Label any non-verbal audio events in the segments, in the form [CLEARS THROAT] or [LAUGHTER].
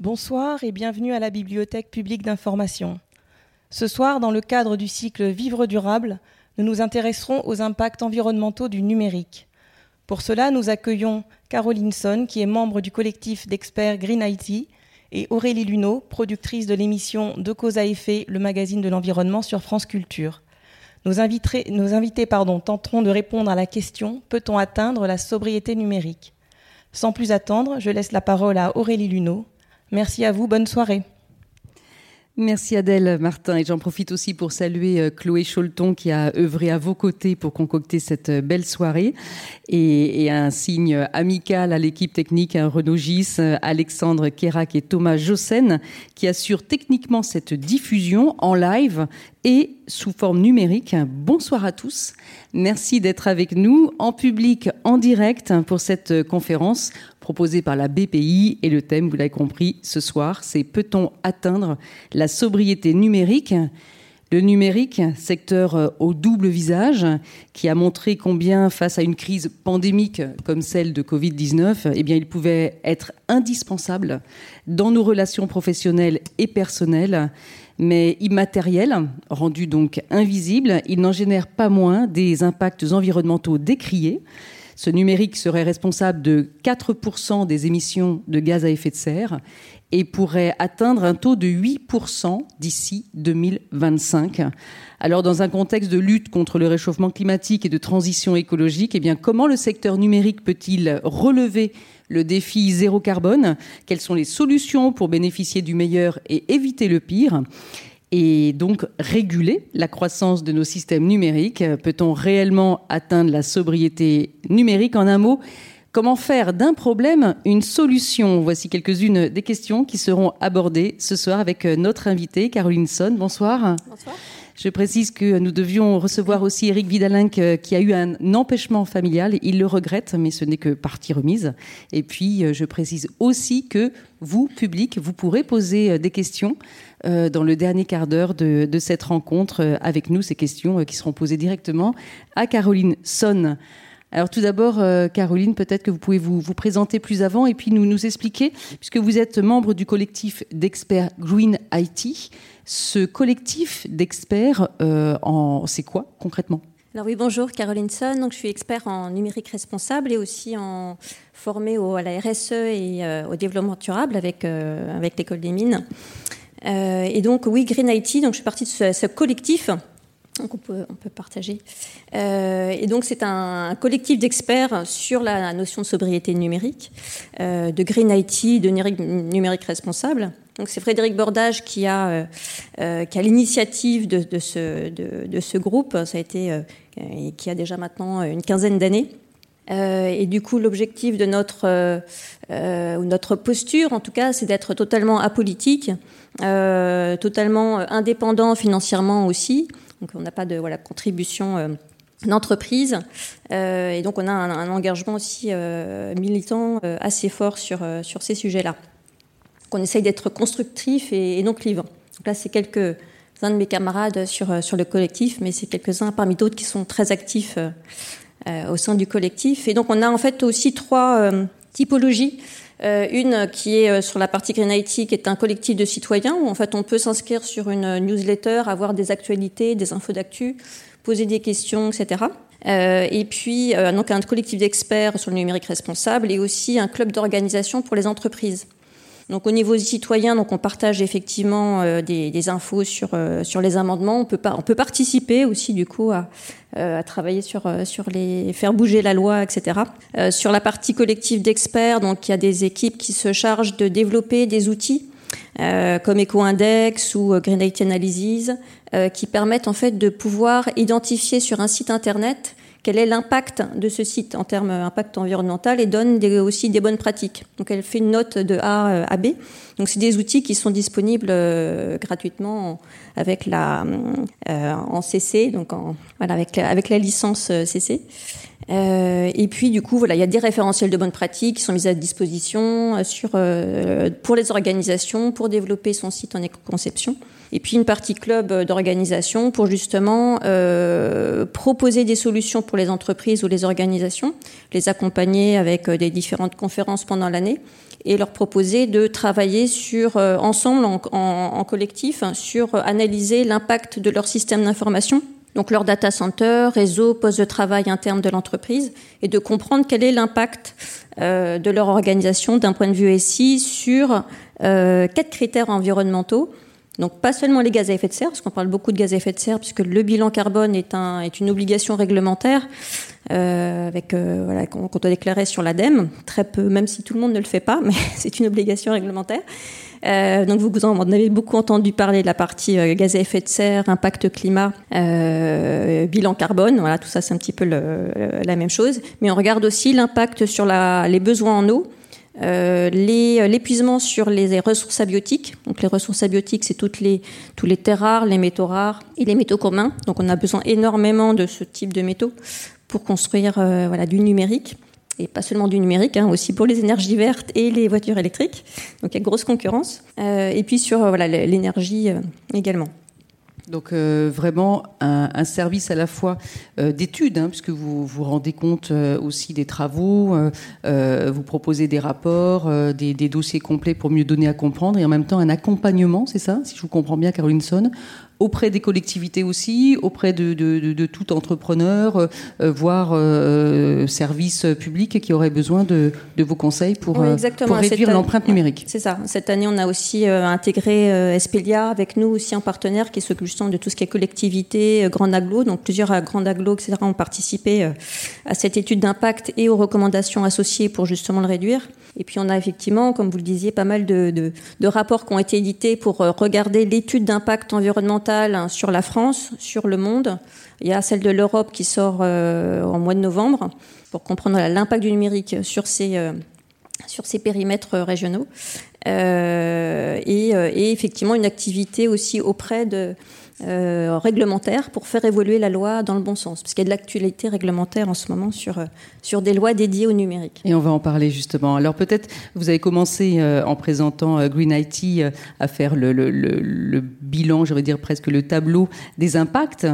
Bonsoir et bienvenue à la Bibliothèque publique d'information. Ce soir, dans le cadre du cycle Vivre durable, nous nous intéresserons aux impacts environnementaux du numérique. Pour cela, nous accueillons Caroline Son, qui est membre du collectif d'experts Green IT, et Aurélie Luneau, productrice de l'émission De cause à effet, le magazine de l'environnement sur France Culture. Nos, invités tenteront de répondre à la question Peut-on atteindre la sobriété numérique? Sans plus attendre, je laisse la parole à Aurélie Luneau, Merci à vous, bonne soirée. Merci Adèle Martin et j'en profite aussi pour saluer euh, Chloé Cholton qui a œuvré à vos côtés pour concocter cette euh, belle soirée et, un signe amical à l'équipe technique à Renaud Gis, euh, Alexandre Kérac et Thomas Jossen qui assurent techniquement cette diffusion en live et sous forme numérique. Bonsoir à tous. Merci d'être avec nous en public, en direct pour cette conférence proposé par la BPI. Et le thème, vous l'avez compris, ce soir, c'est Peut-on atteindre la sobriété numérique? Le numérique, secteur euh, au double visage, qui a montré combien, face à une crise pandémique comme celle de Covid-19, eh bien, il pouvait être indispensable dans nos relations professionnelles et personnelles, mais immatériel, rendu donc invisible, il n'en génère pas moins des impacts environnementaux décriés. Ce numérique serait responsable de 4% des émissions de gaz à effet de serre et pourrait atteindre un taux de 8% d'ici 2025. Alors, dans un contexte de lutte contre le réchauffement climatique et de transition écologique, eh bien, comment le secteur numérique peut-il relever le défi zéro carbone Quelles sont les solutions pour bénéficier du meilleur et éviter le pire? Et donc réguler la croissance de nos systèmes numériques Peut-on réellement atteindre la sobriété numérique? En un mot, comment faire d'un problème une solution? Voici quelques-unes des questions qui seront abordées ce soir avec notre invitée Caroline Son. Bonsoir. Bonsoir. Je précise que nous devions recevoir aussi Eric Vidalinck euh, qui a eu un empêchement familial. Il le regrette, mais ce n'est que partie remise. Et puis, euh, je précise aussi que vous, public, vous pourrez poser euh, des questions dans le dernier quart d'heure de, cette rencontre avec nous, ces questions qui seront posées directement à Caroline Son. Alors tout d'abord, Caroline, peut-être que vous pouvez vous, présenter plus avant et puis nous nous expliquer, puisque vous êtes membre du collectif d'experts Green IT, ce collectif d'experts, euh, en... c'est quoi concrètement? Alors oui, bonjour, Caroline Son. Je suis expert en numérique responsable et aussi en formée à la RSE et euh, au développement durable avec, euh, avec l'école des mines. et donc, oui, Green IT, donc je suis partie de ce, collectif. Donc, on peut, partager. et donc, c'est un, collectif d'experts sur la notion de sobriété numérique, de Green IT, de numérique responsable. Donc c'est Frédéric Bordage qui a, euh, euh, l'initiative de, ce, de, ce, groupe. Ça a été, euh, qui a déjà maintenant une quinzaine d'années. et du coup, l'objectif de notre, notre posture, en tout cas, c'est d'être totalement apolitique, totalement indépendant financièrement aussi. Donc on n'a pas de voilà, contribution d'entreprise. et donc on a un, engagement aussi militant assez fort sur, sur ces sujets-là qu'on essaye d'être constructif et, non clivant. Donc là, c'est quelques uns de mes camarades sur, euh, sur le collectif, mais c'est quelques-uns parmi d'autres qui sont très actifs euh, euh, au sein du collectif. Et donc, on a en fait aussi trois typologies. Une qui est sur la partie Green IT, qui est un collectif de citoyens, où en fait on peut s'inscrire sur une newsletter, avoir des actualités, des infos d'actu, poser des questions, etc. et puis donc un collectif d'experts sur le numérique responsable et aussi un club d'organisation pour les entreprises. Donc au niveau citoyen, donc on partage effectivement euh, des, infos sur euh, sur les amendements. On peut pas, on peut participer aussi du coup à, euh, travailler sur sur les faire bouger la loi, etc. sur la partie collective d'experts, donc il y a des équipes qui se chargent de développer des outils comme EcoIndex ou Green Data Analysis, qui permettent en fait de pouvoir identifier sur un site internet quel est l'impact de ce site en termes d'impact environnemental et donne aussi des bonnes pratiques. Donc elle fait une note de A à B. Donc c'est des outils qui sont disponibles euh, gratuitement avec la euh, en CC, donc en, voilà avec avec la licence CC. Et puis du coup, voilà, il y a des référentiels de bonnes pratiques qui sont mis à disposition sur, pour les organisations pour développer son site en éco-conception. Et puis une partie club d'organisation pour justement euh, proposer des solutions pour les entreprises ou les organisations, les accompagner avec euh, des différentes conférences pendant l'année et leur proposer de travailler sur euh, ensemble en, en, collectif hein, sur analyser l'impact de leur système d'information donc leur data center, réseau, poste de travail interne de l'entreprise, et de comprendre quel est l'impact euh, de leur organisation d'un point de vue SI sur euh, quatre critères environnementaux donc pas seulement les gaz à effet de serre, parce qu'on parle beaucoup de gaz à effet de serre, puisque le bilan carbone est, un, est une obligation réglementaire, euh, avec voilà, qu'on doit déclarer sur l'ADEME, très peu, même si tout le monde ne le fait pas, [LAUGHS] mais c'est une obligation réglementaire. Euh, donc vous, en avez beaucoup entendu parler de la partie euh, gaz à effet de serre, impact climat, euh, bilan carbone. Voilà, tout ça c'est un petit peu la même chose. Mais on regarde aussi l'impact sur les besoins en eau. L'épuisement sur les ressources abiotiques. Donc les ressources abiotiques, c'est toutes les, tous les terres rares, les métaux rares et les métaux communs. Donc on a besoin énormément de ce type de métaux pour construire voilà, du numérique. Et pas seulement du numérique, hein, aussi pour les énergies vertes et les voitures électriques. Donc il y a grosse concurrence. et puis sur voilà, l'énergie également. Donc euh, vraiment un, service à la fois euh, d'études, hein, puisque vous vous rendez compte euh, aussi des travaux, euh, vous proposez des rapports, des, dossiers complets pour mieux donner à comprendre, et en même temps un accompagnement, c'est ça, si je vous comprends bien, Caroline Son, auprès des collectivités aussi, auprès de, de, de, de tout entrepreneur, euh, euh voire euh, service public qui aurait besoin de, vos conseils pour, pour réduire l'empreinte numérique. C'est ça. Cette année, on a aussi intégré Espelia avec nous aussi en partenaire qui s'occupe justement de tout ce qui est collectivité, grand aglo. Donc plusieurs grands aglo, etc. ont participé à cette étude d'impact et aux recommandations associées pour justement le réduire. Et puis on a effectivement, comme vous le disiez, pas mal de rapports qui ont été édités pour regarder l'étude d'impact environnemental sur la France, sur le monde. Il y a celle de l'Europe qui sort euh, en mois de novembre pour comprendre l'impact du numérique sur ces, euh, sur ces périmètres régionaux. Euh, et, et, effectivement une activité aussi auprès de, euh, réglementaire pour faire évoluer la loi dans le bon sens, parce qu'il y a de l'actualité réglementaire en ce moment sur, euh, sur des lois dédiées au numérique. Et on va en parler justement. Alors peut-être, vous avez commencé euh, en présentant euh, Green IT à faire le, le, le, bilan, j'aurais dire presque le tableau des impacts.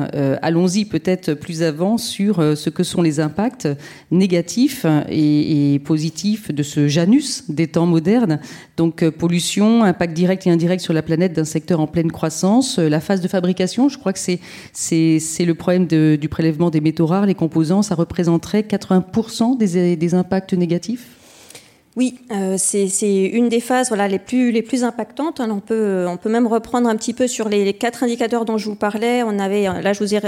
Allons-y peut-être plus avant sur ce que sont les impacts négatifs et positifs de ce Janus des temps modernes. Donc pollution, impact direct et indirect sur la planète d'un secteur en pleine croissance, la phase de fabrication je crois que c'est le problème du prélèvement des métaux rares, les composants, ça représenterait 80% des, impacts négatifs? Oui, euh, c'est une des phases les, plus, impactantes. on, peut, même reprendre un petit peu sur les, quatre indicateurs dont je vous parlais. On avait, là, je vous ai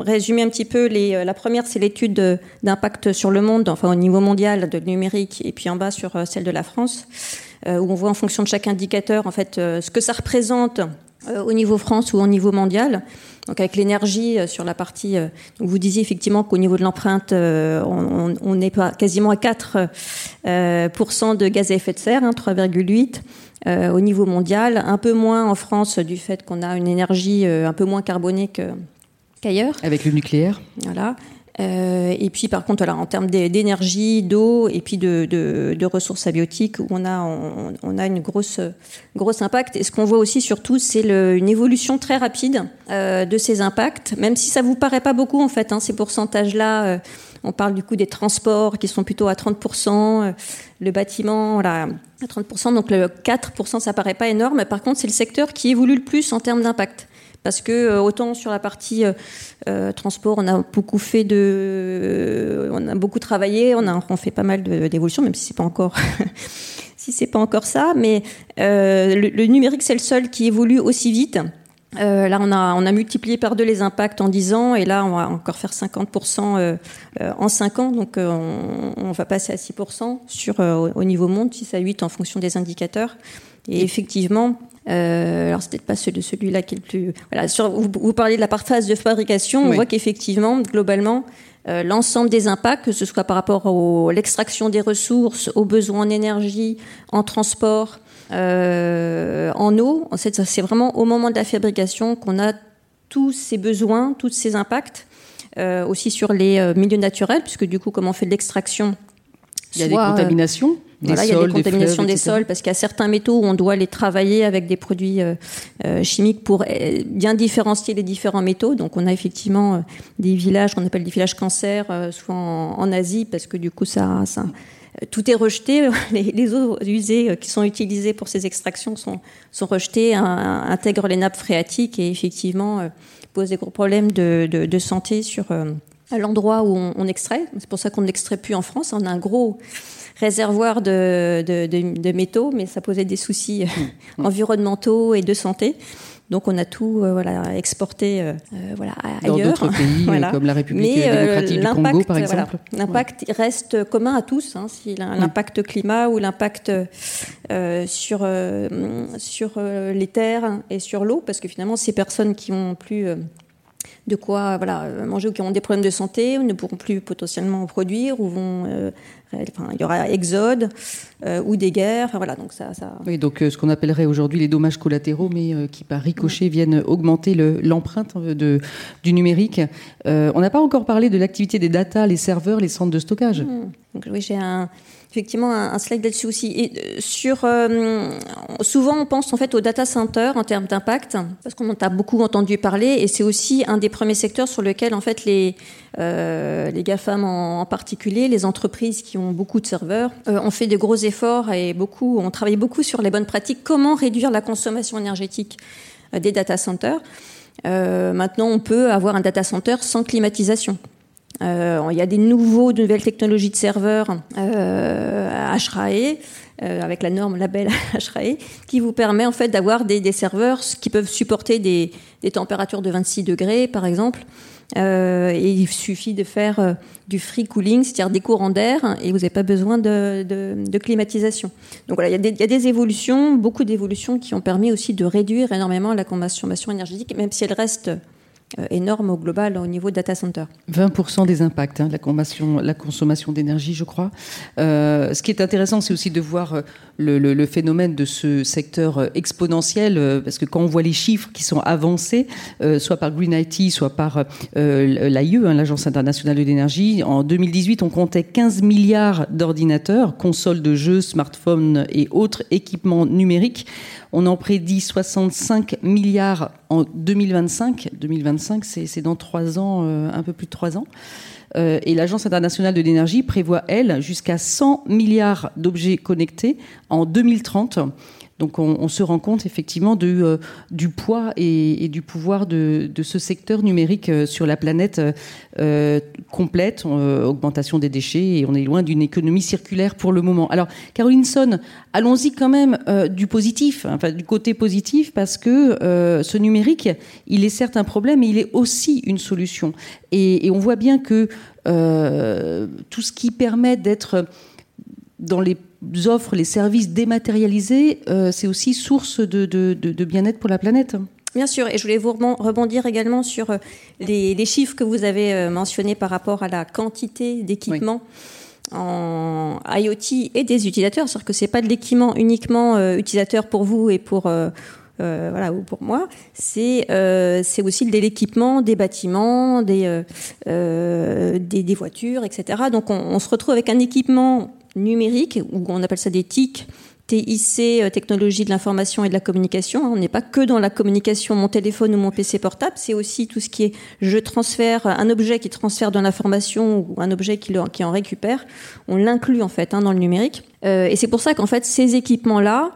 résumé un petit peu. Les, la première, c'est l'étude d'impact sur le monde, enfin au niveau mondial de numérique, et puis en bas sur euh, celle de la France, euh, où on voit en fonction de chaque indicateur en fait ce que ça représente euh, au niveau France ou au niveau mondial. Donc avec l'énergie euh, sur la partie, euh, vous disiez effectivement qu'au niveau de l'empreinte, on, on, est quasiment à 4 de gaz à effet de serre, hein, 3,8. au niveau mondial, un peu moins en France du fait qu'on a une énergie un peu moins carbonée qu'ailleurs. Avec le nucléaire. Voilà. Euh, et puis par contre, voilà, en termes d'énergie, d'eau et puis de, de, de, ressources abiotiques, on a, on, on, a une grosse, grosse impact. Et ce qu'on voit aussi surtout, c'est une évolution très rapide euh, de ces impacts, même si ça vous paraît pas beaucoup en fait, hein, ces pourcentages-là. Euh, on parle du coup des transports qui sont plutôt à 30%, euh, le bâtiment voilà, à 30%, donc le 4%, ça paraît pas énorme. Par contre, c'est le secteur qui évolue le plus en termes d'impact parce que euh, autant sur la partie euh, euh, transport, on a beaucoup fait on a beaucoup travaillé, on a fait pas mal d'évolutions, même si c'est pas encore, [LAUGHS] si c'est pas encore ça, mais le, numérique c'est le seul qui évolue aussi vite. là, on a, on a multiplié par deux les impacts en 10 ans, et là, on va encore faire 50% en 5 ans, donc on, on, va passer à 6% sur, au niveau monde, 6 à 8 en fonction des indicateurs. Et effectivement, euh, alors c'est peut-être pas celui-là qui est le plus. Voilà, sur, vous, vous, parliez de la phase de fabrication. On voit qu'effectivement, globalement, euh, l'ensemble des impacts, que ce soit par rapport à l'extraction des ressources, aux besoins en énergie, en transport, euh, en eau, c'est vraiment au moment de la fabrication qu'on a tous ces besoins, tous ces impacts. aussi sur les milieux naturels, puisque du coup, comme on fait de l'extraction, il y a des contaminations il y a des contaminations des, sols parce qu'il y a certains métaux où on doit les travailler avec des produits euh, euh, chimiques pour euh, bien différencier les différents métaux. Donc on a effectivement des villages qu'on appelle des villages cancer, souvent en, Asie, parce que du coup ça, ça tout est rejeté. [LAUGHS] Les, eaux usées qui sont utilisées pour ces extractions sont, sont rejetées, intègrent les nappes phréatiques et effectivement posent des gros problèmes de, de, de santé sur l'endroit où on, on extrait. C'est pour ça qu'on n'extrait plus en France. On a un gros réservoir de, de, métaux, mais ça posait des soucis mmh. environnementaux et de santé. Donc on a tout euh, voilà, exporté euh, euh, voilà, ailleurs. Dans d'autres pays, [LAUGHS] comme la République démocratique du Congo, par exemple. L'impact reste commun à tous. Hein, si l'impact climat ou l'impact sur, sur les terres et sur l'eau, parce que finalement, ces personnes qui ont plus de quoi voilà, manger ou qui ont des problèmes de santé ne pourront plus potentiellement produire ou vont. Euh, enfin, il y aura exode euh, ou des guerres. Enfin, voilà, donc ça, ça... Oui, donc euh, ce qu'on appellerait aujourd'hui les dommages collatéraux, mais qui par ricochet viennent augmenter l'empreinte de, du numérique. on n'a pas encore parlé de l'activité des data, les serveurs, les centres de stockage. Mmh. Donc, oui, j'ai un effectivement un, slide là-dessus aussi. Euh, sur, euh, souvent, on pense en fait au data center en termes d'impact, parce qu'on en a beaucoup entendu parler, et c'est aussi un des premiers secteurs sur lequel en fait les euh, GAFAM en, particulier, les entreprises qui ont beaucoup de serveurs, ont fait de gros efforts et beaucoup, ont travaillé beaucoup sur les bonnes pratiques. Comment réduire la consommation énergétique des data centers? Maintenant, on peut avoir un data center sans climatisation. Euh, il y a des nouveaux, de nouvelles technologies de serveurs euh, HRAE, euh, avec la norme label [LAUGHS] HRAE, qui vous permet en fait d'avoir des, serveurs qui peuvent supporter des, températures de 26 degrés, par exemple. Et il suffit de faire du free cooling, c'est-à-dire des courants d'air, et vous n'avez pas besoin de, climatisation. Donc voilà, il y, a des, évolutions, beaucoup d'évolutions qui ont permis aussi de réduire énormément la consommation énergétique, même si elle reste énorme au global au niveau data center. 20% des impacts, hein, la consommation, la consommation d'énergie, je crois. Euh, ce qui est intéressant, c'est aussi de voir euh, le, phénomène de ce secteur euh, exponentiel, parce que quand on voit les chiffres qui sont avancés, euh, soit par Green IT, soit par euh, l'AIE, hein, l'Agence internationale de l'énergie, en 2018, on comptait 15 milliards d'ordinateurs, consoles de jeux, smartphones et autres équipements numériques. On en prédit 65 milliards en 2025. 2025, c'est dans trois ans, euh, un peu plus de trois ans. Euh, et l'Agence internationale de l'énergie prévoit, elle, jusqu'à 100 milliards d'objets connectés en 2030. Donc on, se rend compte effectivement euh, du poids et, du pouvoir de, ce secteur numérique euh, sur la planète euh, complète, augmentation des déchets, et on est loin d'une économie circulaire pour le moment. Alors Caroline Son, allons-y quand même du positif, enfin du côté positif, parce que ce numérique, il est certes un problème, mais il est aussi une solution. Et, et on voit bien que tout ce qui permet d'être dans les offres, les services dématérialisés, euh, c'est aussi source de, de, bien-être pour la planète. Bien sûr, et je voulais vous rebondir également sur euh, les, chiffres que vous avez euh, mentionnés par rapport à la quantité d'équipements. en IoT et des utilisateurs, c'est-à-dire que c'est pas de l'équipement uniquement utilisateur pour vous et pour voilà ou pour moi, c'est c'est aussi de l'équipement des bâtiments, des, des, des voitures, etc. Donc on, on, se retrouve avec un équipement numérique, ou on appelle ça des TIC, TIC, euh, technologie de l'information et de la communication. On n'est pas que dans la communication, mon téléphone ou mon PC portable, c'est aussi tout ce qui est je transfère un objet qui transfère de l'information ou un objet qui, qui en récupère. On l'inclut en fait hein, dans le numérique. Euh, et c'est pour ça qu'en fait, ces équipements-là,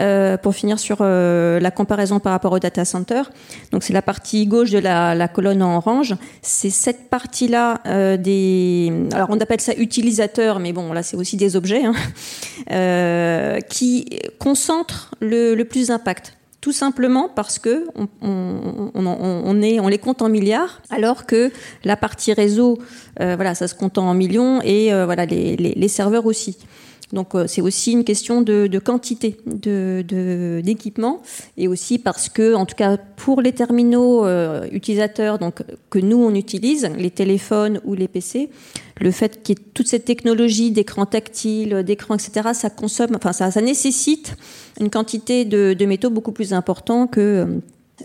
euh, pour finir sur euh, la comparaison par rapport au data center, donc c'est la partie gauche de la, colonne en orange, c'est cette partie-là des... Alors on appelle ça utilisateurs, mais bon, là c'est aussi des objets, hein, [LAUGHS] qui concentrent le, plus d'impact tout simplement parce que on, les compte en milliards, alors que la partie réseau, voilà, ça se compte en millions et voilà les, serveurs aussi. Donc euh, c'est aussi une question de, de quantité de d'équipement et aussi parce que, en tout cas pour les terminaux euh, utilisateurs donc que nous on utilise, les téléphones ou les PC, le fait qu'il y ait toute cette technologie d'écran tactile, d'écran, etc., ça consomme, enfin ça, ça nécessite une quantité de, de métaux beaucoup plus important que euh,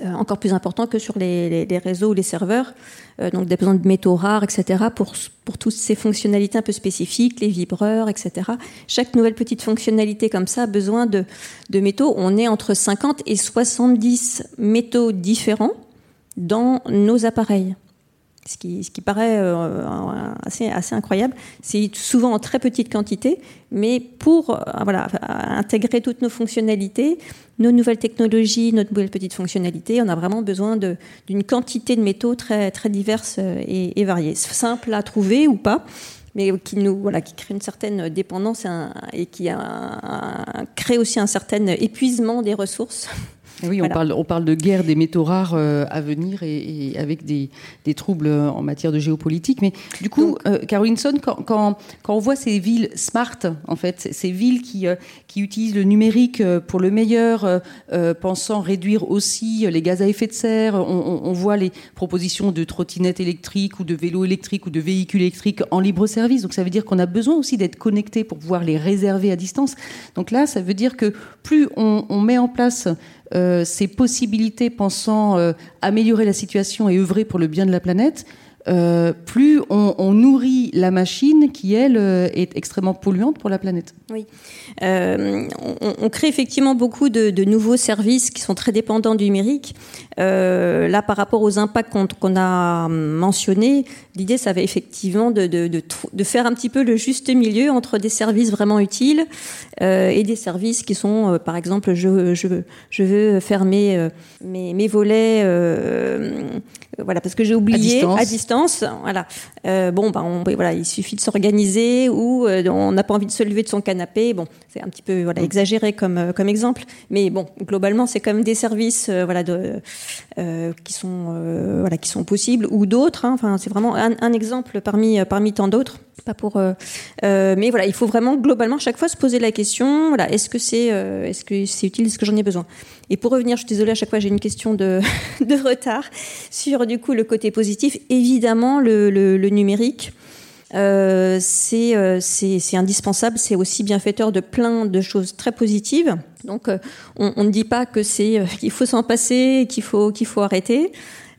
encore plus important que sur les, réseaux ou les serveurs. Euh, donc des besoins de métaux rares, etc. Pour, pour toutes ces fonctionnalités un peu spécifiques, les vibreurs, etc. Chaque nouvelle petite fonctionnalité comme ça a besoin de, de métaux. On est entre 50 et 70 métaux différents dans nos appareils ce qui, paraît euh, assez, incroyable. C'est souvent en très petite quantité, mais pour euh, intégrer toutes nos fonctionnalités, nos nouvelles technologies, notre nouvelle petite fonctionnalité, on a vraiment besoin d'une quantité de métaux très, très diverses euh, et, et variées. Simple à trouver ou pas, mais qui nous crée une certaine dépendance et, qui a, crée aussi un certain épuisement des ressources oui, on, parle, on parle de guerre des métaux rares euh, à venir et, avec des, troubles en matière de géopolitique. Mais du coup, euh, Carolinson, quand, quand, on voit ces villes smart, en fait, ces villes qui, euh, qui utilisent le numérique pour le meilleur, pensant réduire aussi les gaz à effet de serre, on, voit les propositions de trottinettes électriques ou de vélos électriques ou de véhicules électriques en libre service. Donc ça veut dire qu'on a besoin aussi d'être connecté pour pouvoir les réserver à distance. Donc là, ça veut dire que plus on, on met en place euh, ces possibilités pensant euh, améliorer la situation et œuvrer pour le bien de la planète, euh, plus on, nourrit la machine qui, elle, est extrêmement polluante pour la planète. On, crée effectivement beaucoup de, nouveaux services qui sont très dépendants du numérique. là, par rapport aux impacts qu'on a mentionnés, l'idée, ça va effectivement de, de, faire un petit peu le juste milieu entre des services vraiment utiles euh, et des services qui sont, euh, par exemple, je, je, je veux fermer euh, mes, mes, volets, voilà, parce que j'ai oublié à distance. voilà. bon, on, voilà, il suffit de s'organiser ou on n'a pas envie de se lever de son canapé. Bon, c'est un petit peu voilà, mm. exagéré comme, comme exemple, mais bon, globalement, c'est quand même des services, voilà, de, qui sont, voilà, qui sont possibles ou d'autres. Hein. enfin, c'est vraiment un, un, exemple parmi, parmi tant d'autres. Pas pour, mais voilà, il faut vraiment globalement chaque fois se poser la question voilà, est-ce que c'est euh, est-ce que c'est utile, est-ce que j'en ai besoin? Et pour revenir, je suis désolée, à chaque fois j'ai une question de, [LAUGHS] de, retard sur du coup le côté positif. Évidemment, le, le, numérique. Euh, euh, c'est indispensable, c'est aussi bienfaiteur de plein de choses très positives. Donc, on, on, ne dit pas que c'est [LAUGHS] qu'il faut s'en passer, qu'il faut qu'il faut arrêter.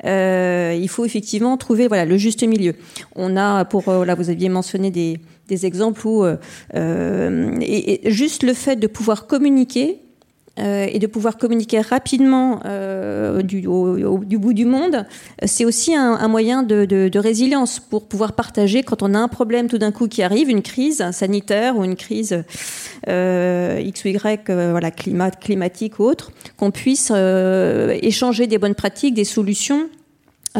Euh, il faut effectivement trouver voilà le juste milieu. On a pour là vous aviez mentionné des des exemples où euh, euh, et, juste le fait de pouvoir communiquer euh, et de pouvoir communiquer rapidement euh, du, au, du, bout du monde, c'est aussi un, un moyen de, de, de, résilience pour pouvoir partager quand on a un problème tout d'un coup qui arrive, une crise sanitaire ou une crise euh, X ou Y, euh, voilà, climat, climatique ou autre, qu'on puisse échanger des bonnes pratiques, des solutions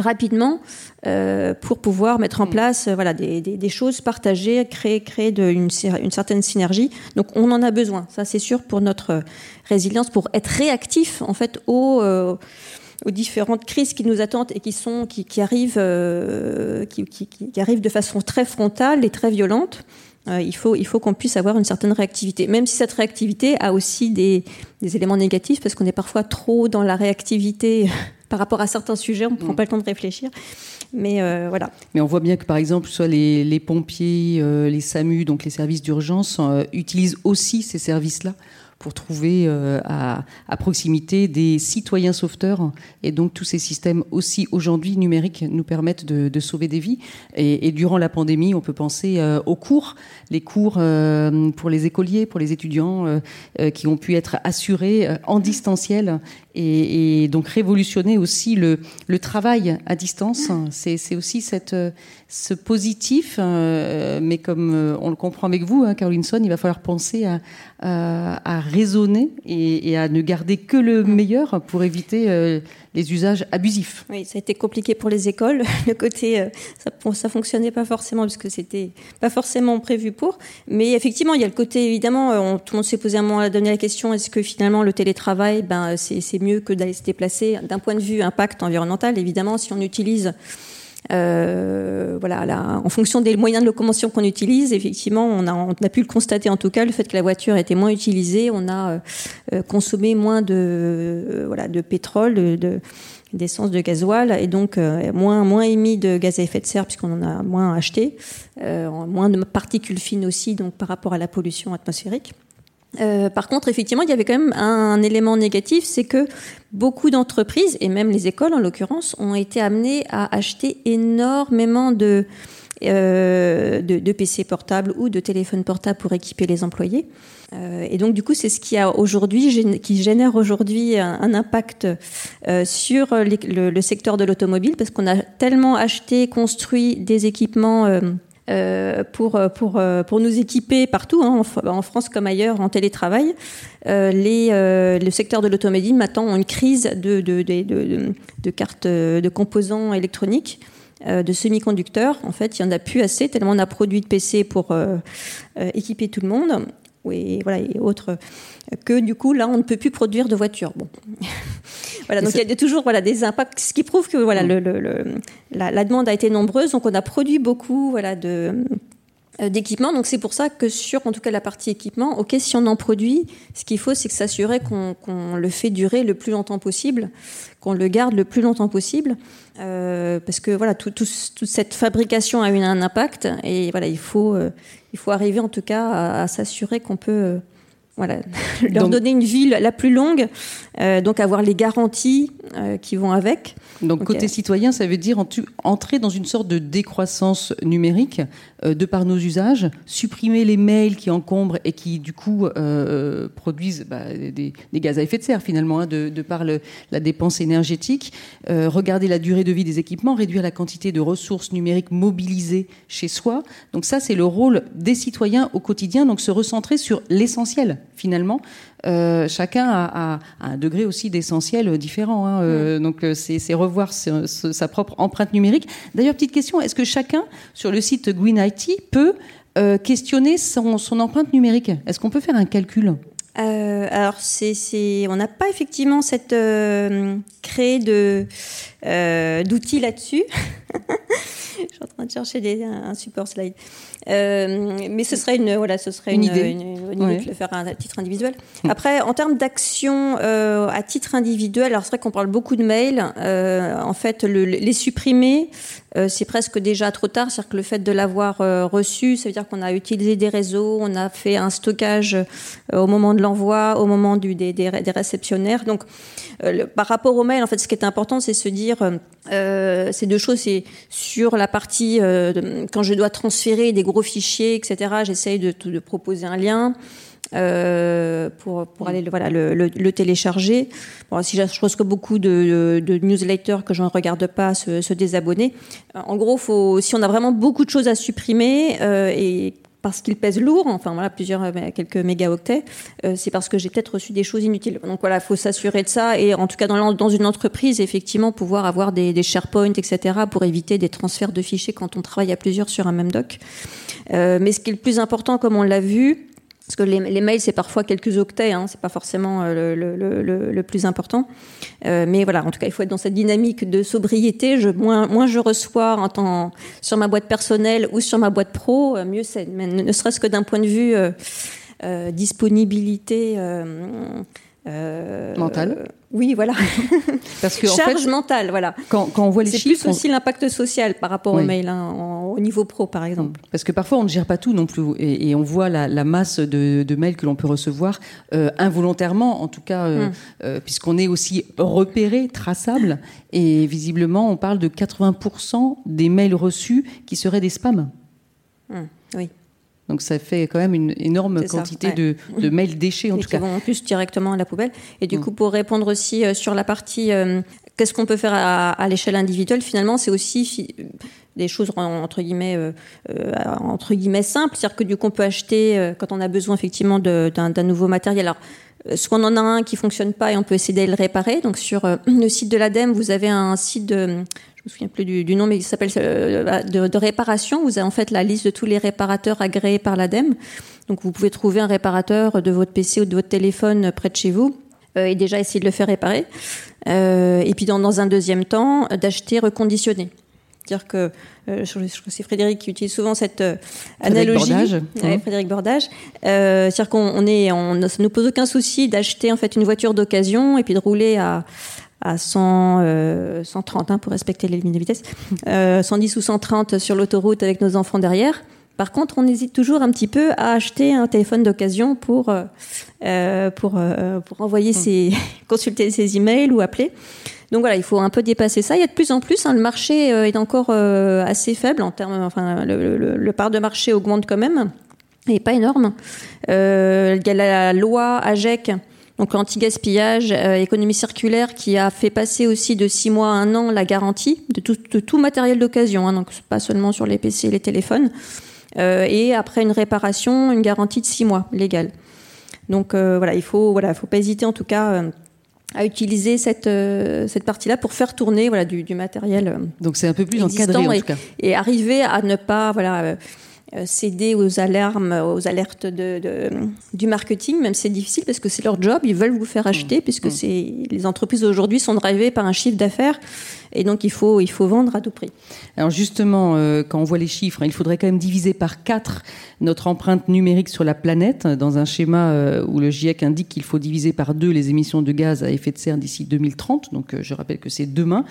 rapidement euh, pour pouvoir mettre en mm. place euh, voilà des, des, des, choses partagées, créer créer de, une, une, certaine synergie. Donc on en a besoin, ça c'est sûr pour notre résilience, pour être réactif en fait aux euh, aux différentes crises qui nous attendent et qui sont qui, qui arrivent qui, qui, qui, arrivent de façon très frontale et très violente. Il faut, il faut qu'on puisse avoir une certaine réactivité, même si cette réactivité a aussi des, des éléments négatifs, parce qu'on est parfois trop dans la réactivité par rapport à certains sujets, on ne prend mm. pas le temps de réfléchir. Mais euh, voilà. Mais on voit bien que par exemple, soit les, les pompiers, euh, les SAMU, donc les services d'urgence, euh, utilisent aussi ces services-là pour trouver euh, à, proximité des citoyens sauveteurs. Et donc tous ces systèmes aussi aujourd'hui numériques nous permettent de, sauver des vies. Et, durant la pandémie, on peut penser euh, aux cours, les cours euh, pour les écoliers, pour les étudiants qui ont pu être assurés en distanciel et, donc révolutionner aussi le, travail à distance. C'est aussi ce positif, mais comme on le comprend avec vous, hein, il va falloir penser à, à, à raisonner et, et, à ne garder que le meilleur pour éviter euh, les usages abusifs. Oui, ça a été compliqué pour les écoles. [LAUGHS] Le côté, euh, ça, ça fonctionnait pas forcément parce que c'était pas forcément prévu pour. Mais effectivement, il y a le côté, évidemment, euh, on, tout le monde s'est posé un moment à donner la question est-ce que finalement le télétravail, ben, c'est mieux que d'aller se déplacer d'un point de vue impact environnemental? Évidemment, si on utilise euh, voilà, en fonction des moyens de locomotion qu'on utilise, effectivement, on a, pu le constater en tout cas, le fait que la voiture était moins utilisée, on a euh, consommé moins de, euh, voilà, de pétrole, de, d'essence de gasoil et donc moins moins émis de gaz à effet de serre puisqu'on en a moins acheté, moins de particules fines aussi donc par rapport à la pollution atmosphérique. Euh, par contre, effectivement, il y avait quand même un, élément négatif, c'est que beaucoup d'entreprises, et même les écoles en l'occurrence, ont été amenées à acheter énormément de, euh, de, PC portables ou de téléphones portables pour équiper les employés. Euh, et donc, du coup, c'est ce qui, a aujourd'hui, qui génère aujourd'hui un, impact sur le, secteur de l'automobile, parce qu'on a tellement acheté, construit des équipements euh, pour, euh, pour, euh, pour nous équiper partout, hein, en, France comme ailleurs, en télétravail. les, le secteur de l'automobile maintenant ont une crise de, de, de, de, de cartes de composants électroniques de semi-conducteurs. En fait, il n'y en a plus assez, tellement on a produit de PC pour équiper tout le monde et, voilà, et autres, que du coup, là, on ne peut plus produire de voitures. Bon. [LAUGHS] voilà, donc il y a toujours voilà, des impacts, ce qui prouve que voilà, mm. le, le, la, la, demande a été nombreuse, donc on a produit beaucoup voilà, de d'équipement. Donc c'est pour ça que sur en tout cas la partie équipement, ok si on en produit, ce qu'il faut c'est s'assurer qu'on le fait durer le plus longtemps possible, qu'on le garde le plus longtemps possible, euh, parce que voilà tout, toute cette fabrication a eu un impact et voilà il faut euh, il faut arriver en tout cas à, s'assurer qu'on peut euh, voilà, [LAUGHS] leur donner une ville la plus longue, euh, donc avoir les garanties euh, qui vont avec. Donc côté citoyen, ça veut dire entrer dans une sorte de décroissance numérique de par nos usages, supprimer les mails qui encombrent et qui du coup produisent bah, des, gaz à effet de serre finalement, hein, de, par la dépense énergétique, regarder la durée de vie des équipements, réduire la quantité de ressources numériques mobilisées chez soi. Donc ça, c'est le rôle des citoyens au quotidien, donc se recentrer sur l'essentiel finalement. Euh, chacun a, un degré aussi d'essentiel différent. Hein. Euh, donc euh, c'est revoir sa propre empreinte numérique. D'ailleurs, petite question, est-ce que chacun sur le site Green IT peut questionner son, empreinte numérique? Est-ce qu'on peut faire un calcul? Alors, c'est, on n'a pas effectivement cette créé de d'outils là-dessus. [LAUGHS] [LAUGHS] Je suis en train de chercher des, un, support slide. Euh, mais ce serait une, voilà, ce serait une, idée, de le faire à, titre individuel. Mm. Après, en termes d'action euh, à titre individuel, alors c'est vrai qu'on parle beaucoup de mails. Euh, en fait, le, les supprimer, c'est presque déjà trop tard. C'est-à-dire que le fait de l'avoir reçu, ça veut dire qu'on a utilisé des réseaux, on a fait un stockage au moment de l'envoi, au moment du, des, des, des réceptionnaires. Donc, par rapport aux mails, en fait, ce qui est important, c'est se dire ces deux choses. C'est sur la partie quand je dois transférer des gros fichiers, etc. J'essaye de, de proposer un lien. Euh, pour, pour aller voilà, le, le, le télécharger. Bon, si je que beaucoup de, de, newsletters que je ne regarde pas se, se désabonner. Euh, en gros, faut, si on a vraiment beaucoup de choses à supprimer euh, et parce qu'il pèse lourd, enfin voilà, plusieurs euh, quelques mégaoctets, euh, c'est parce que j'ai peut-être reçu des choses inutiles. Donc voilà, il faut s'assurer de ça et en tout cas dans, une entreprise, effectivement, pouvoir avoir des, des SharePoint, etc., pour éviter des transferts de fichiers quand on travaille à plusieurs sur un même doc. Euh, mais ce qui est le plus important, comme on l'a vu, parce que les, les mails, c'est parfois quelques octets, hein, c'est pas forcément euh, le, le, le, le plus important. Euh, mais voilà, en tout cas, il faut être dans cette dynamique de sobriété. Je, moins, moins je reçois en temps, sur ma boîte personnelle ou sur ma boîte pro, euh, mieux c'est. Ne, ne serait-ce que d'un point de vue euh, euh disponibilité. Euh, mentale oui, voilà. [LAUGHS] Parce que charge fait, mentale, voilà. Quand, quand on voit les chiffres, c'est plus aussi l'impact social par rapport au mail, hein, au niveau pro, par exemple. Parce que parfois on ne gère pas tout non plus, et, et on voit la, la masse de, de, mails que l'on peut recevoir euh, involontairement, en tout cas, euh, hum. euh, puisqu'on est aussi repéré, traçable, et visiblement on parle de 80% des mails reçus qui seraient des spams. Hum, oui. Donc ça fait quand même une énorme quantité de, de, mails déchets en et tout qui vont en plus directement à la poubelle. Et du mm. coup, pour répondre aussi euh, sur la partie euh, qu'est-ce qu'on peut faire à, à l'échelle individuelle, finalement, c'est aussi des choses entre guillemets euh, euh, entre guillemets simples, c'est-à-dire que du coup on peut acheter quand on a besoin effectivement d'un nouveau matériel. Alors soit on en a un qui fonctionne pas et on peut essayer de le réparer. Donc sur le site de l'ADEME, vous avez un site de me souviens plus du, du nom, mais il s'appelle euh, de, de, réparation. Vous avez en fait la liste de tous les réparateurs agréés par l'ADEME. Donc vous pouvez trouver un réparateur de votre PC ou de votre téléphone près de chez vous euh, et déjà essayer de le faire réparer. Euh, et puis dans, dans, un deuxième temps, d'acheter reconditionné. C'est-à-dire que je crois que c'est Frédéric qui utilise souvent cette analogie. Bordage. Ouais, Frédéric Bordage. C'est-à-dire qu'on on est, on, ça nous pose aucun souci d'acheter en fait une voiture d'occasion et puis de rouler à à 100, euh, 130 hein, pour respecter les limites de vitesse, euh, 110 ou 130 sur l'autoroute avec nos enfants derrière. Par contre, on hésite toujours un petit peu à acheter un téléphone d'occasion pour, euh, pour, euh, pour envoyer mmh. ses, [LAUGHS] consulter ses emails ou appeler. Donc voilà, il faut un peu dépasser ça. Il y a de plus en plus, hein, le marché euh, est encore euh, assez faible en termes, enfin, le, le, le, part de marché augmente quand même, et pas énorme. Euh, il y a la loi AGEC, donc anti-gaspillage, euh, économie circulaire, qui a fait passer aussi de six mois à un an la garantie de tout, de tout matériel d'occasion, hein, donc pas seulement sur les PC et les téléphones. Euh, et après une réparation, une garantie de six mois légale. Donc euh, voilà, il faut voilà, faut pas hésiter en tout cas euh, à utiliser cette, euh, cette partie-là pour faire tourner voilà, du, du matériel. Euh, Donc c'est un peu plus encadré en et, tout cas. Et arriver à ne pas voilà, euh, céder aux alarmes, aux alertes de, de du marketing, même si c'est difficile parce que c'est leur job, ils veulent vous faire acheter, mmh. puisque mmh. c'est les entreprises aujourd'hui sont drivées par un chiffre d'affaires et donc il faut, il faut vendre à tout prix. Alors justement, euh, quand on voit les chiffres, hein, il faudrait quand même diviser par 4 notre empreinte numérique sur la planète, dans un schéma euh, où le GIEC indique qu'il faut diviser par 2 les émissions de gaz à effet de serre d'ici 2030, donc euh, je rappelle que c'est demain.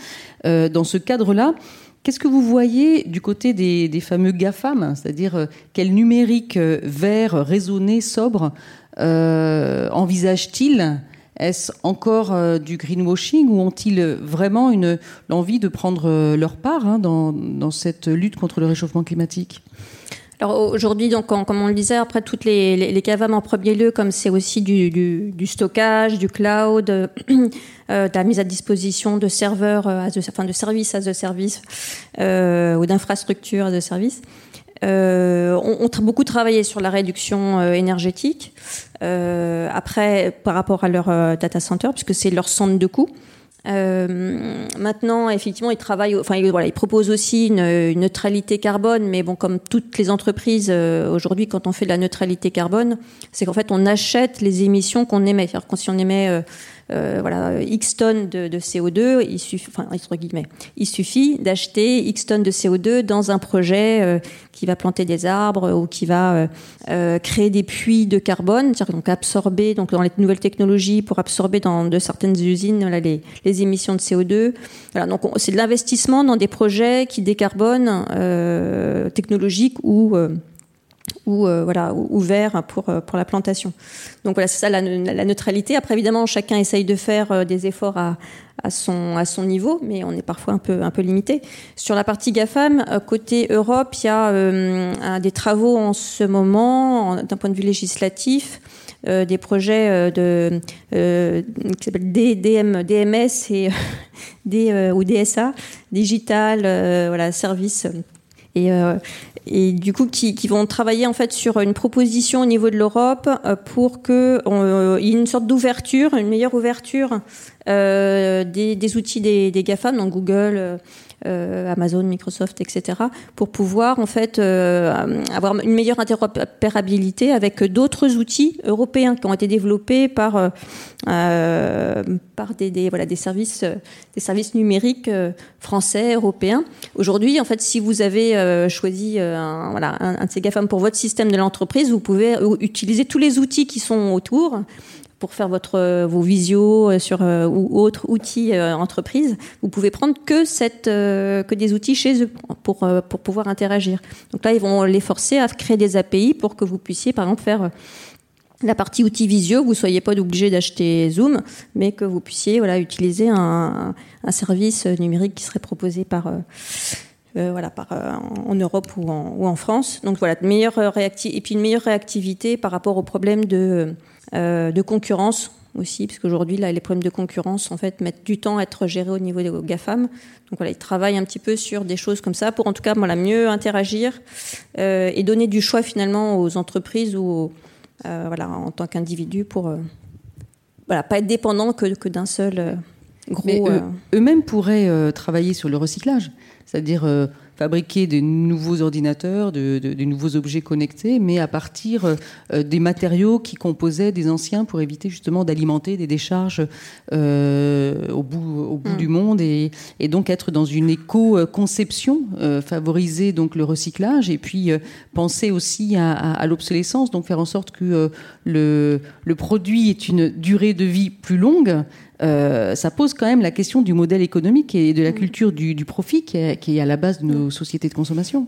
Euh, dans ce cadre-là, Qu'est-ce que vous voyez du côté des, fameux GAFAM, c'est-à-dire euh, quel numérique euh, vert, raisonné, sobre euh, envisage-t-il? Est-ce encore euh, du greenwashing ou ont-ils vraiment l'envie de prendre leur part hein, dans cette lutte contre le réchauffement climatique? Alors aujourd'hui, donc, comme on le disait, après toutes les, les, les CAVAM en premier lieu, comme c'est aussi du, du, du, stockage, du cloud, [CLEARS THROAT] euh, de la mise à disposition de serveurs, euh, enfin de services as a service euh, ou d'infrastructures as a service. Euh, on, beaucoup travaillé sur la réduction euh, énergétique. Euh, après, par rapport à leur data center, puisque c'est leur centre de coût. Euh, maintenant, effectivement, ils travaillent, enfin, voilà, ils proposent aussi une, neutralité carbone, mais bon, comme toutes les entreprises euh, aujourd'hui, quand on fait de la neutralité carbone, c'est qu'en fait, on achète les émissions qu'on émet. C'est-à-dire si on émet euh, euh, voilà, X tonnes de, de, CO2, il suffit, enfin, entre guillemets, il suffit d'acheter X tonnes de CO2 dans un projet euh, qui va planter des arbres ou qui va euh, euh créer des puits de carbone, c'est-à-dire donc absorber, donc dans les nouvelles technologies pour absorber dans de certaines usines voilà, les, les émissions de CO2. Voilà, donc c'est de l'investissement dans des projets qui décarbonent euh, technologiques ou ou euh, voilà ouvert pour euh, pour la plantation. Donc voilà, c'est ça la, neutralité. Après évidemment, chacun essaye de faire euh, des efforts à, à son à son niveau, mais on est parfois un peu un peu limité. Sur la partie GAFAM, euh, côté Europe, il y a des travaux en ce moment d'un point de vue législatif. Des projets de qui s'appellent DM, DMS et [LAUGHS] ou DSA, digital, voilà, service et, euh, et du coup qui, qui, vont travailler en fait sur une proposition au niveau de l'Europe euh, pour que euh, y ait une sorte d'ouverture, une meilleure ouverture des, outils des, des GAFAM, donc Google, Amazon, Microsoft, etc., pour pouvoir en fait euh, avoir une meilleure interopérabilité avec d'autres outils européens qui ont été développés par euh, par des, voilà des services des services numériques euh, français, européens. Aujourd'hui, en fait, si vous avez euh, choisi un, voilà un, un de ces GAFAM pour votre système de l'entreprise, vous pouvez utiliser tous les outils qui sont autour pour faire votre euh, vos visios euh, sur euh, ou autres outils euh, entreprise, vous pouvez prendre que cette que des outils chez eux pour pour pouvoir interagir. Donc là, ils vont les forcer à créer des API pour que vous puissiez par exemple faire la partie outils visio, vous soyez pas obligé d'acheter Zoom, mais que vous puissiez voilà utiliser un, un service numérique qui serait proposé par euh, voilà, par, euh, en Europe ou en, ou en, France. Donc voilà, meilleure réacti et puis une meilleure réactivité par rapport aux problèmes de, euh, de concurrence aussi, parce qu'aujourd'hui, là, les problèmes de concurrence, en fait, mettent du temps à être gérés au niveau des GAFAM. Donc voilà, ils travaillent un petit peu sur des choses comme ça pour, en tout cas, voilà, mieux interagir euh, et donner du choix finalement aux entreprises ou euh, voilà, en tant qu'individu pour euh, voilà, pas être dépendant que, que d'un seul gros. Mais eux-mêmes pourraient travailler sur le recyclage c'est-à-dire euh, fabriquer de nouveaux ordinateurs, de, de, de, nouveaux objets connectés, mais à partir euh, des matériaux qui composaient des anciens pour éviter justement d'alimenter des décharges euh, au bout, au bout mmh. du monde et, et, donc être dans une éco-conception, favoriser donc le recyclage et puis penser aussi à, à, à l'obsolescence, donc faire en sorte que le, le produit ait une durée de vie plus longue euh, ça pose quand même la question du modèle économique et de la culture du, du profit qui est, qui est, à la base de nos sociétés de consommation.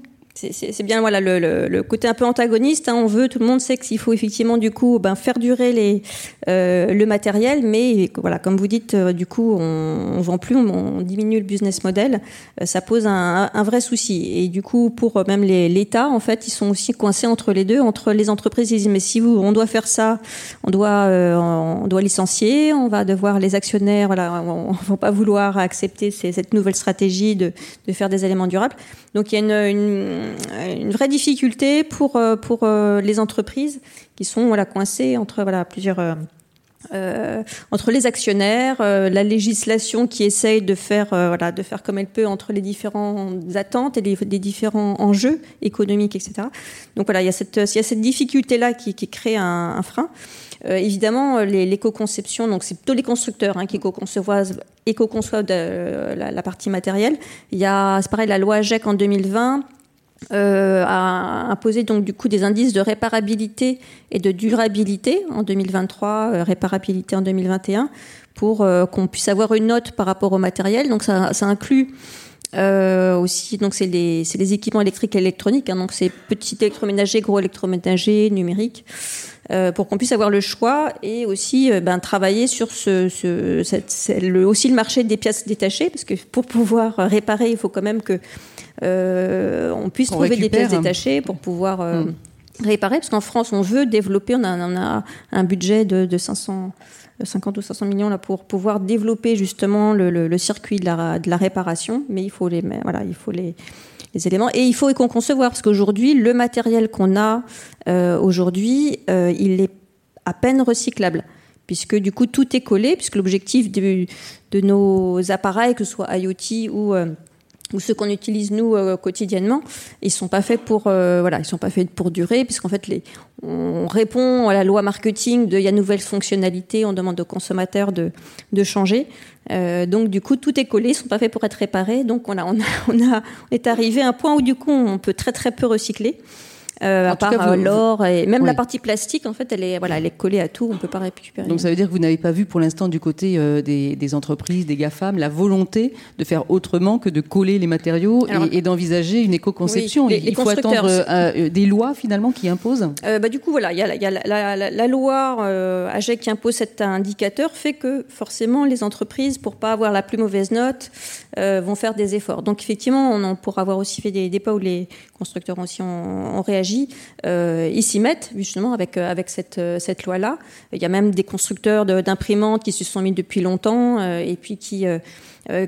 C'est bien voilà le, côté un peu antagoniste. Hein. on veut, tout le monde sait qu'il faut effectivement du coup ben, faire durer les, euh, le matériel, mais voilà, comme vous dites, euh, du coup, on, on vend plus, on, diminue le business model. Euh, ça pose un, vrai souci. Et du coup, pour même l'État, en fait, ils sont aussi coincés entre les deux, entre les entreprises. Ils disent mais si vous, on doit faire ça, on doit, on doit licencier, on va devoir les actionnaires, voilà, on, ne va pas vouloir accepter cette nouvelle stratégie de, de faire des éléments durables. Donc il y a une, une vraie difficulté pour, pour les entreprises qui sont voilà, coincées entre voilà, plusieurs euh, entre les actionnaires, euh, la législation qui essaye de faire, euh, voilà, de faire comme elle peut entre les différentes attentes et les, différents enjeux économiques, etc. Donc voilà, il y a cette, cette difficulté-là qui, qui, crée un, un frein. évidemment, l'éco-conception, donc c'est plutôt les constructeurs hein, qui éco-conçoivent, éco la, la, partie matérielle. Il y a, c'est pareil, la loi AGEC en 2020 euh, a imposé donc du coup des indices de réparabilité et de durabilité en 2023, euh, réparabilité en 2021, pour euh, qu'on puisse avoir une note par rapport au matériel. Donc ça, ça inclut euh, aussi, donc c'est les, les, équipements électriques et électroniques, hein, donc c'est petits électroménagers, gros électroménagers, numériques, euh, pour qu'on puisse avoir le choix et aussi euh, ben, travailler sur ce, ce cette, le, aussi le marché des pièces détachées, parce que pour pouvoir réparer, il faut quand même que euh, on puisse trouver des pièces détachées pour pouvoir euh, mm. réparer, parce qu'en France, on veut développer, on a, on a un budget de, de 500 50 ou 500 millions là pour pouvoir développer justement le, le, circuit de la, de la, réparation, mais il faut les, voilà, il faut les, les éléments. Et il faut qu'on concevoir parce qu'aujourd'hui le matériel qu'on a euh, aujourd'hui, euh, il est à peine recyclable. Puisque du coup tout est collé puisque l'objectif de, de, nos appareils, que ce soit IoT ou euh, ou ceux qu'on utilise nous euh, quotidiennement, ils sont pas faits pour euh, voilà, ils sont pas faits pour durer puisqu'en fait les on répond à la loi marketing de il y a nouvelles fonctionnalités, on demande aux consommateurs de changer. Euh, donc du coup tout est collé, ils sont pas faits pour être réparés. Donc on on a on a on est arrivé à un point où du coup on peut très très peu recycler. Euh, à part euh, l'or et même la partie plastique, en fait, elle est voilà, elle est collée à tout, on peut pas récupérer. Donc ça veut dire que vous n'avez pas vu pour l'instant du côté euh, des, des, entreprises, des GAFAM, la volonté de faire autrement que de coller les matériaux et, d'envisager une éco-conception. il faut attendre des lois finalement qui imposent. bah, du coup, voilà, il y a, y a la, la, la, loi AGEC qui impose cet indicateur fait que forcément les entreprises, pour pas avoir la plus mauvaise note, vont faire des efforts. Donc effectivement, on pourra avoir aussi fait des, des pas où les constructeurs aussi ont, réagi, euh, ils s'y mettent justement avec, euh, avec cette, euh, cette loi-là. Il y a même des constructeurs d'imprimantes qui se sont mis depuis longtemps euh, et puis qui,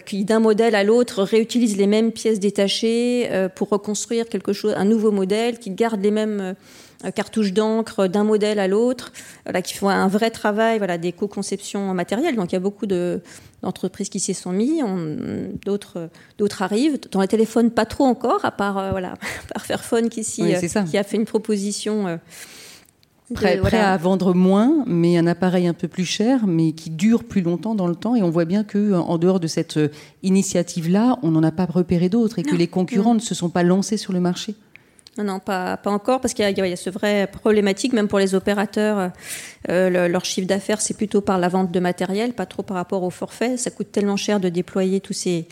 qui d'un modèle à l'autre réutilisent les mêmes pièces détachées pour reconstruire quelque chose, un nouveau modèle, qui garde les mêmes cartouches d'encre d'un modèle à l'autre, voilà, qui font un vrai travail voilà, d'éco-conception matérielle. Donc il y a beaucoup de, d'entreprises qui s'y sont mis, d'autres d'autres arrivent. Dans les téléphones, pas trop encore, à part euh, voilà, [LAUGHS] par Fairphone qui, euh, qui a fait une proposition. Euh, prêt, à vendre moins, mais un appareil un peu plus cher, mais qui dure plus longtemps dans le temps. Et on voit bien que en dehors de cette initiative-là, on n'en a pas repéré d'autres et que les concurrents ne se sont pas lancés sur le marché. Non, non, pas, pas encore, parce qu'il y, a ce vrai problématique, même pour les opérateurs, euh, leur chiffre d'affaires, c'est plutôt par la vente de matériel, pas trop par rapport au forfait. Ça coûte tellement cher de déployer tous ces,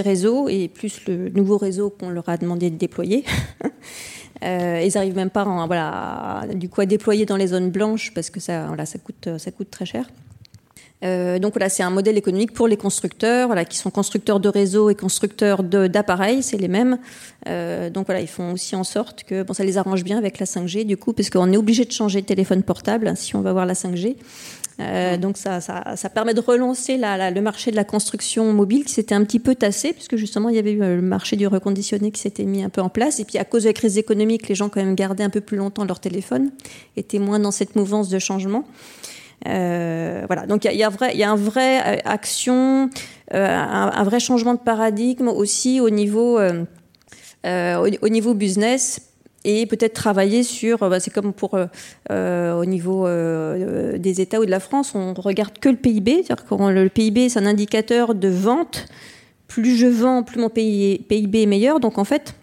réseaux, et plus le nouveau réseau qu'on leur a demandé de déployer. [LAUGHS] euh, ils n'arrivent même pas voilà, du coup, à déployer dans les zones blanches, parce que ça, ça coûte très cher. Euh, donc voilà, c'est un modèle économique pour les constructeurs, voilà, qui sont constructeurs de réseaux et constructeurs d'appareils, c'est les mêmes. Euh, donc voilà, ils font aussi en sorte que bon, ça les arrange bien avec la 5G du coup, parce qu'on est obligé de changer de téléphone portable si on va voir la 5G. Euh, donc ça, ça, ça, permet de relancer la, la, le marché de la construction mobile qui s'était un petit peu tassé, puisque justement il y avait eu euh, le marché du reconditionné qui s'était mis un peu en place. Et puis à cause de la crise économique, les gens quand même gardaient un peu plus longtemps leur téléphone, étaient moins dans cette mouvance de changement. Euh, voilà, donc il y, a, un vrai euh, action, euh, un, vrai changement de paradigme aussi au niveau, au, au, niveau business et peut-être travailler sur, bah, c'est comme pour au niveau des États ou de la France, on regarde que le PIB, le PIB c'est un indicateur de vente. Plus je vends, plus mon PIB est meilleur. Donc en fait,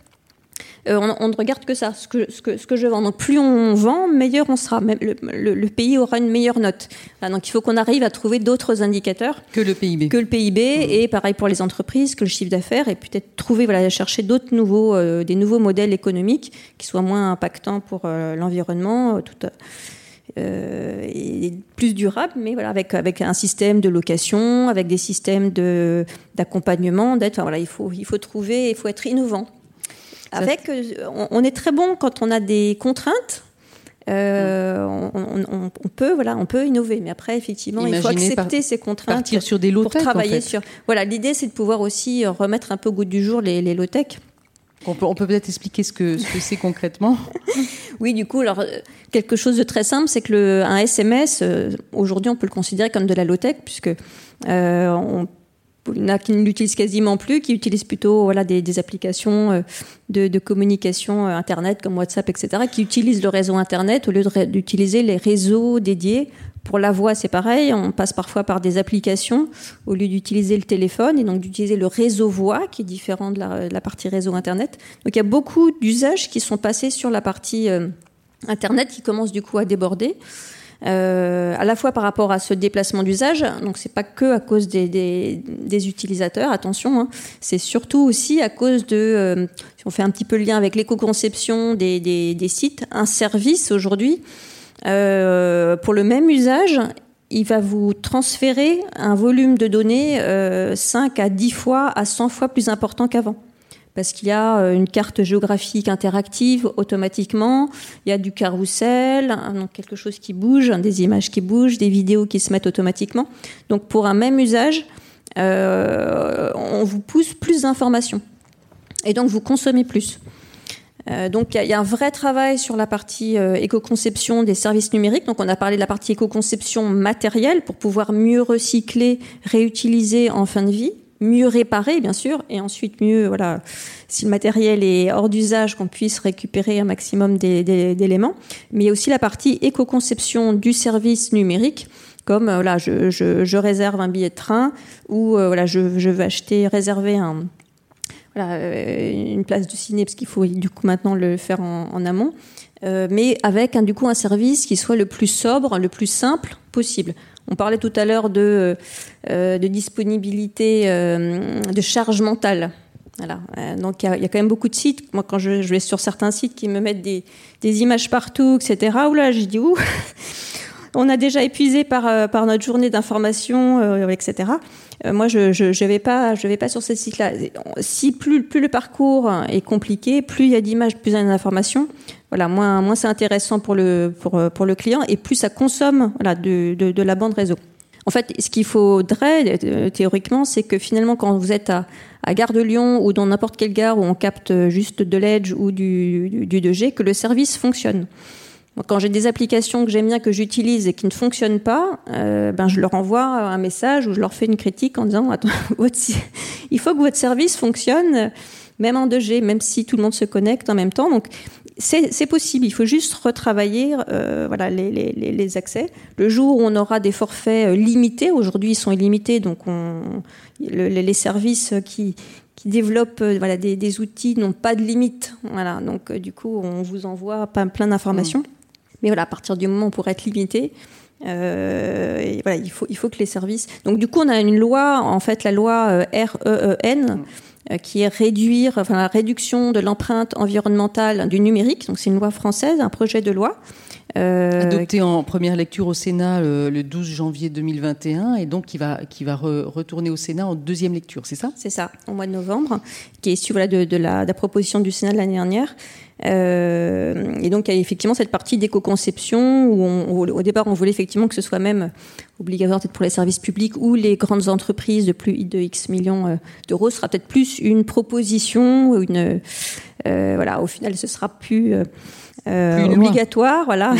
on, ne regarde que ça, ce que, ce, que, ce que je vends. Donc plus on vend, meilleur on sera. Même le, pays aura une meilleure note. donc il faut qu'on arrive à trouver d'autres indicateurs que le PIB. Que le PIB mmh. et pareil pour les entreprises, que le chiffre d'affaires et peut-être trouver, voilà, chercher d'autres nouveaux, des nouveaux modèles économiques qui soient moins impactants pour l'environnement. tout, euh, et plus durable, mais voilà, avec, avec un système de location, avec des systèmes d'accompagnement, d'aide. voilà, il, faut, il faut trouver, il faut être innovant. Avec, euh, on, est très bon quand on a des contraintes. Euh, on, peut voilà on peut innover mais après effectivement il faut accepter ces contraintes partir sur des low pour travailler sur voilà l'idée c'est de pouvoir aussi remettre un peu au goût du jour les, les low tech on peut, peut être expliquer ce que ce que c'est concrètement? [LAUGHS] oui, du coup, alors quelque chose de très simple, c'est que le, un SMS, euh, aujourd'hui, on peut le considérer comme de la low tech, puisque euh, on il y qui ne l'utilisent quasiment plus, qui utilisent plutôt voilà, des, applications euh, de, communication Internet comme WhatsApp, etc., qui utilisent le réseau Internet au lieu d'utiliser les réseaux dédiés pour la voix, c'est pareil. On passe parfois par des applications au lieu d'utiliser le téléphone et donc d'utiliser le réseau voix qui est différent de la, partie réseau Internet. Donc il y a beaucoup d'usages qui sont passés sur la partie euh, Internet qui commence du coup à déborder. Euh, à la fois par rapport à ce déplacement d'usage, donc c'est pas que à cause des, des, utilisateurs, attention, hein, c'est surtout aussi à cause de, euh, si on fait un petit peu le lien avec l'éco-conception des, des, sites, un service aujourd'hui euh, pour le même usage, il va vous transférer un volume de données 5 euh, à 10 fois à 100 fois plus important qu'avant. Parce qu'il y a euh, une carte géographique interactive automatiquement, il y a du carrousel, hein, donc quelque chose qui bouge, des images qui bougent, des vidéos qui se mettent automatiquement. Donc pour un même usage, on vous pousse plus d'informations. Et donc vous consommez plus. Euh, donc il y, a un vrai travail sur la partie euh, éco-conception des services numériques. Donc on a parlé de la partie éco-conception matérielle pour pouvoir mieux recycler, réutiliser en fin de vie, mieux réparer bien sûr, et ensuite mieux, voilà, si le matériel est hors d'usage, qu'on puisse récupérer un maximum d'éléments. Mais il y a aussi la partie éco-conception du service numérique comme euh, voilà, je, je, réserve un billet de train ou voilà, je, veux acheter, réserver euh, une place de ciné, parce qu'il faut du coup maintenant le faire en, amont, euh, mais avec du coup un service qui soit le plus sobre, le plus simple possible. On parlait tout à l'heure de, euh, disponibilité de charge mentale. Voilà. donc il y, a quand même beaucoup de sites. Moi, quand je, vais sur certains sites qui me mettent des, images partout, etc. Oula, j'ai dit ouh [LAUGHS] on a déjà épuisé par, euh, notre journée d'information, euh, etc. Euh, moi, je je, vais pas je vais pas sur ce site-là. Si plus le parcours est compliqué, plus il y a d'images, plus il y a d'informations. Voilà, moins c'est intéressant pour le pour pour le client et plus ça consomme voilà de, de, la bande réseau. En fait, ce qu'il faudrait théoriquement, c'est que finalement, quand vous êtes à, à Gare de Lyon ou dans n'importe quelle gare où on capte juste de l'Edge ou du, du, du 2G, que le service fonctionne quand j'ai des applications que j'aime bien, que j'utilise et qui ne fonctionnent pas, euh, ben je leur envoie un message ou je leur fais une critique en disant Attends, [LAUGHS] il faut que votre service fonctionne, même en 2G, même si tout le monde se connecte en même temps. Donc, c'est possible. Il faut juste retravailler euh, voilà, les, les, les, accès. Le jour où on aura des forfaits euh, limités, aujourd'hui ils sont illimités, donc on, les services qui, qui développent voilà, des, des outils n'ont pas de limite. Voilà, donc du coup, on vous envoie plein d'informations. Mmh. Mais voilà, à partir du moment où on pourrait être limité, euh, et voilà, il faut, il faut que les services. Donc du coup, on a une loi, en fait, la loi euh, REEN, euh, qui est réduire, enfin, la réduction de l'empreinte environnementale du numérique. Donc c'est une loi française, un projet de loi. Euh, Adopté en première lecture au Sénat le 12 janvier 2021 et donc qui va, qui va retourner au Sénat en deuxième lecture, c'est ça? C'est ça, au mois de novembre, qui est issu voilà, de, de, la, de la proposition du Sénat de l'année dernière. Euh, et donc, il y a effectivement cette partie d'éco-conception où au départ, on voulait effectivement que ce soit même obligatoire peut-être pour les services publics ou les grandes entreprises de plus de X millions euh, d'euros. Ce sera peut-être plus une proposition, une, euh, voilà, au final, ce sera plus, euh, obligatoire. Voilà.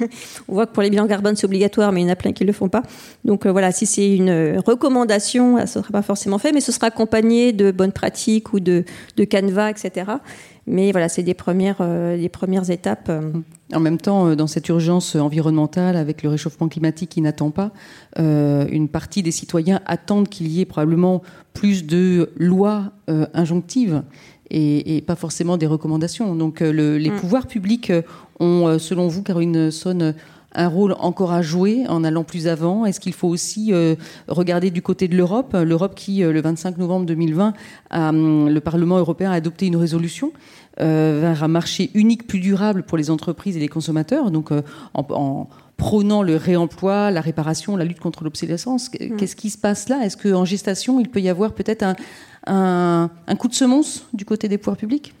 [LAUGHS] on voit que pour les bilans carbone, c'est obligatoire, mais il y en a plein qui ne le font pas. Donc voilà, si c'est une recommandation, ce ne sera pas forcément fait, mais ce sera accompagné de bonnes pratiques ou de, de canevas, etc. Mais voilà, c'est des premières, euh, des premières étapes. Euh. En même temps, dans cette urgence environnementale, avec le réchauffement climatique qui n'attend pas, une partie des citoyens attendent qu'il y ait probablement plus de lois injonctives et, pas forcément des recommandations. Donc les mm. pouvoirs publics ont, selon vous, Caroline Sonne, un rôle encore à jouer en allant plus avant? Est-ce qu'il faut aussi euh, regarder du côté de l'Europe? L'Europe qui, euh, le 25 novembre 2020, hum, le Parlement européen a adopté une résolution euh, vers un marché unique plus durable pour les entreprises et les consommateurs, donc en, prônant le réemploi, la réparation, la lutte contre l'obsolescence. Mmh. Qu'est-ce qui se passe là? Est-ce qu'en gestation, il peut y avoir peut-être un coup de semonce du côté des pouvoirs publics?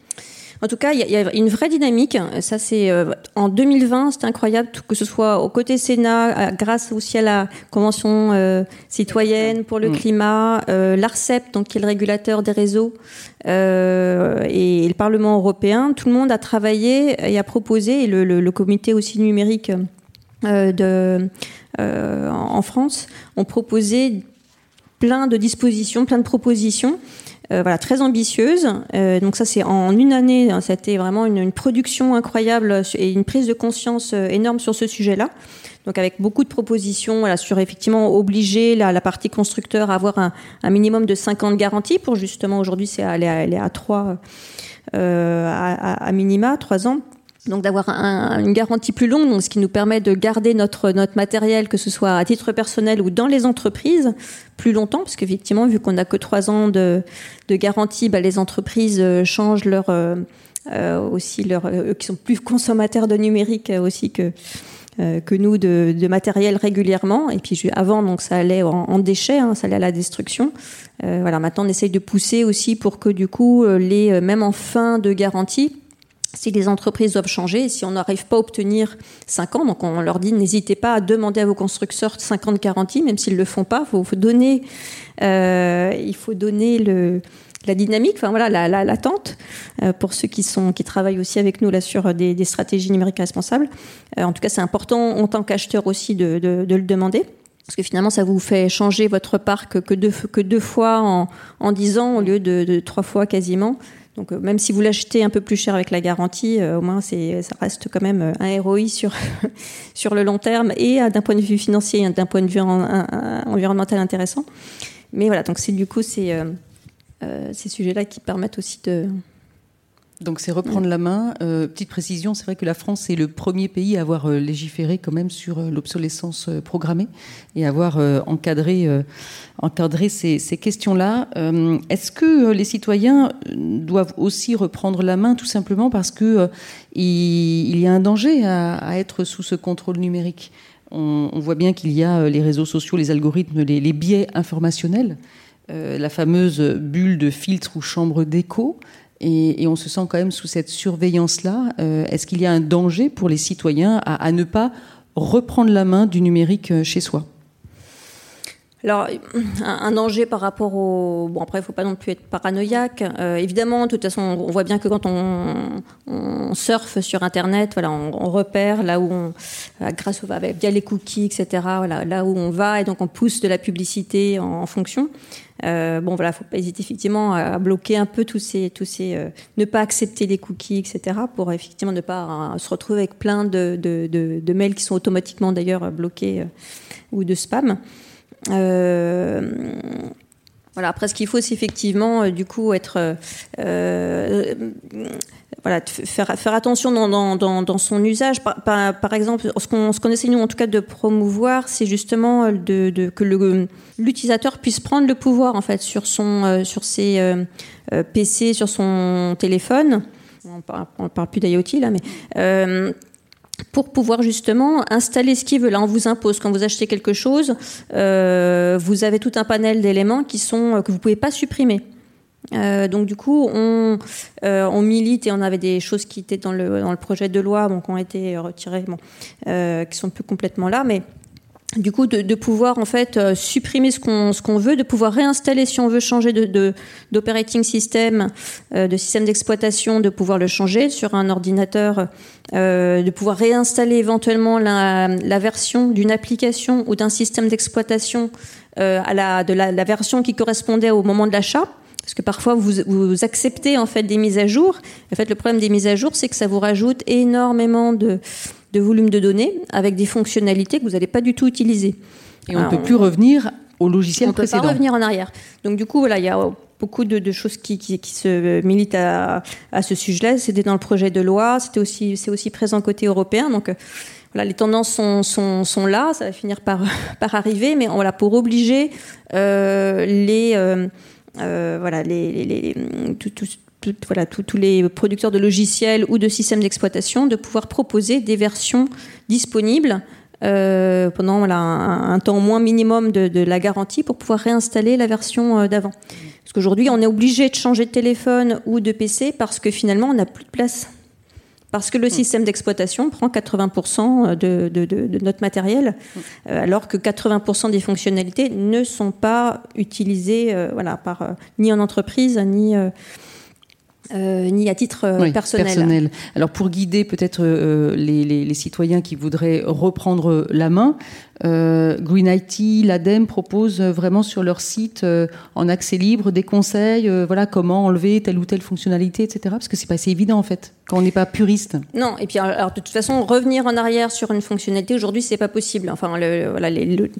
En tout cas, il y, a une vraie dynamique. Ça, c'est euh, en 2020, c'est incroyable que ce soit au côté Sénat, euh, grâce aussi à la Convention euh, citoyenne pour le mm. climat, l'Arcep, donc qui est le régulateur des réseaux, et le Parlement européen. Tout le monde a travaillé et a proposé, et le, comité aussi numérique de, en France ont proposé plein de dispositions, plein de propositions euh, voilà, très ambitieuse. Euh, donc ça, c'est en une année, hein, c'était vraiment une, production incroyable et une prise de conscience euh, énorme sur ce sujet-là. Donc avec beaucoup de propositions voilà, sur effectivement obliger la, la partie constructeur à avoir un, un, minimum de 5 ans de garantie pour justement aujourd'hui c'est elle, est à 3 euh, à, à, minima 3 ans donc d'avoir un, une garantie plus longue, donc ce qui nous permet de garder notre notre matériel, que ce soit à titre personnel ou dans les entreprises, plus longtemps, parce qu'effectivement, vu qu'on n'a que trois ans de, de garantie, bah, les entreprises euh, changent leur euh, euh, aussi leur eux qui sont plus consommateurs de numérique aussi que que nous de, de, matériel régulièrement. Et puis avant, donc ça allait en, en déchets, hein, ça allait à la destruction. voilà, maintenant on essaye de pousser aussi pour que du coup les même en fin de garantie si les entreprises doivent changer, si on n'arrive pas à obtenir 5 ans, donc on leur dit n'hésitez pas à demander à vos constructeurs 5 ans de garantie, même s'ils ne le font pas, faut, faut donner, euh, il faut donner le, la dynamique, enfin voilà, l'attente la, euh, pour ceux qui sont qui travaillent aussi avec nous là sur des, des stratégies numériques responsables. Euh, en tout cas, c'est important en tant qu'acheteur aussi de, de, de, le demander. Parce que finalement, ça vous fait changer votre parc que deux, que deux fois en, en 10 ans au lieu de, de trois fois quasiment. Donc euh, même si vous l'achetez un peu plus cher avec la garantie, euh, au moins c'est ça reste quand même euh, un ROI sur [LAUGHS] sur le long terme et d'un point de vue financier, d'un point de vue environnemental intéressant. Mais voilà, donc c'est du coup c'est ces sujets-là qui permettent aussi de donc c'est reprendre la main. Euh, petite précision, c'est vrai que la France est le premier pays à avoir euh, légiféré quand même sur euh, l'obsolescence programmée et avoir encadré, encadré ces, questions-là. Est-ce que les citoyens doivent aussi reprendre la main tout simplement parce que il, y a un danger à, être sous ce contrôle numérique? On, voit bien qu'il y a les réseaux sociaux, les algorithmes, les biais informationnels, la fameuse bulle de filtre ou chambre d'écho. Et, on se sent quand même sous cette surveillance-là. Euh, est-ce qu'il y a un danger pour les citoyens à, ne pas reprendre la main du numérique euh, chez soi? Alors, un danger par rapport au... Bon, après, il ne faut pas non plus être paranoïaque. Euh, évidemment, de toute façon, on voit bien que quand on, on surfe sur Internet, voilà, on, repère là où on... Grâce au... via les cookies, etc., voilà, là où on va, et donc on pousse de la publicité en, en fonction. Euh, bon, voilà, faut pas hésiter effectivement à bloquer un peu tous ces, tous ces, euh, ne pas accepter les cookies, etc., pour effectivement ne pas euh, se retrouver avec plein de, mails qui sont automatiquement d'ailleurs bloqués euh, ou de spam. Voilà. Après, ce qu'il faut, c'est effectivement, du coup, être voilà, faire, attention dans, son usage. Par, exemple, ce qu'on qu essaie, nous, en tout cas, de promouvoir, c'est justement de, que l'utilisateur puisse prendre le pouvoir, en fait, sur, son, euh, sur ses euh, euh PC, sur son téléphone. On ne parle plus d'IoT, là, mais... Euh, pour pouvoir justement installer ce qu'il veut. Là, on vous impose quand vous achetez quelque chose, euh, vous avez tout un panel d'éléments qui sont que vous pouvez pas supprimer. Euh, donc du coup, on, euh, on, milite et on avait des choses qui étaient dans le, dans le projet de loi, bon, qui ont été retirées, bon, euh, qui sont plus complètement là, mais du coup, de, de pouvoir en fait euh, supprimer ce qu'on ce qu'on veut, de pouvoir réinstaller si on veut changer de d'operating system, euh, de système d'exploitation, de pouvoir le changer sur un ordinateur, de pouvoir réinstaller éventuellement la, la version d'une application ou d'un système d'exploitation à la de la, la version qui correspondait au moment de l'achat parce que parfois vous, vous, acceptez en fait des mises à jour. En fait, le problème des mises à jour, c'est que ça vous rajoute énormément de, de volume de données avec des fonctionnalités que vous n'allez pas du tout utiliser. Et on ne peut plus revenir au logiciel précédent. On ne peut pas revenir en arrière. Donc du coup, voilà, il y a beaucoup de, choses qui, qui, se militent à, à ce sujet-là. C'était dans le projet de loi, c'était aussi, c'est aussi présent côté européen. Donc euh, voilà, les tendances sont, sont, sont, là, ça va finir par, [LAUGHS] par arriver, mais voilà, pour obliger euh, les, euh voilà, les, les, tous les producteurs de logiciels ou de systèmes d'exploitation de pouvoir proposer des versions disponibles euh, pendant voilà, un, temps moins minimum de, de, la garantie pour pouvoir réinstaller la version euh, d'avant. Parce qu'aujourd'hui, on est obligé de changer de téléphone ou de PC parce que finalement, on n'a plus de place. Parce que le hmm. système d'exploitation prend 80% de, de, de, notre matériel, hmm. euh, alors que 80% des fonctionnalités ne sont pas utilisées voilà, par, ni en entreprise, ni euh, ni à titre euh, personnel. Alors pour guider peut-être euh, les, les, citoyens qui voudraient reprendre la main, euh, Green IT, l'ADEME proposent vraiment sur leur site euh, en accès libre des conseils, euh, voilà comment enlever telle ou telle fonctionnalité, etc. Parce que c'est pas assez évident en fait quand on n'est pas puriste. Non, et puis alors, de toute façon revenir en arrière sur une fonctionnalité aujourd'hui c'est pas possible. Enfin le, voilà, les,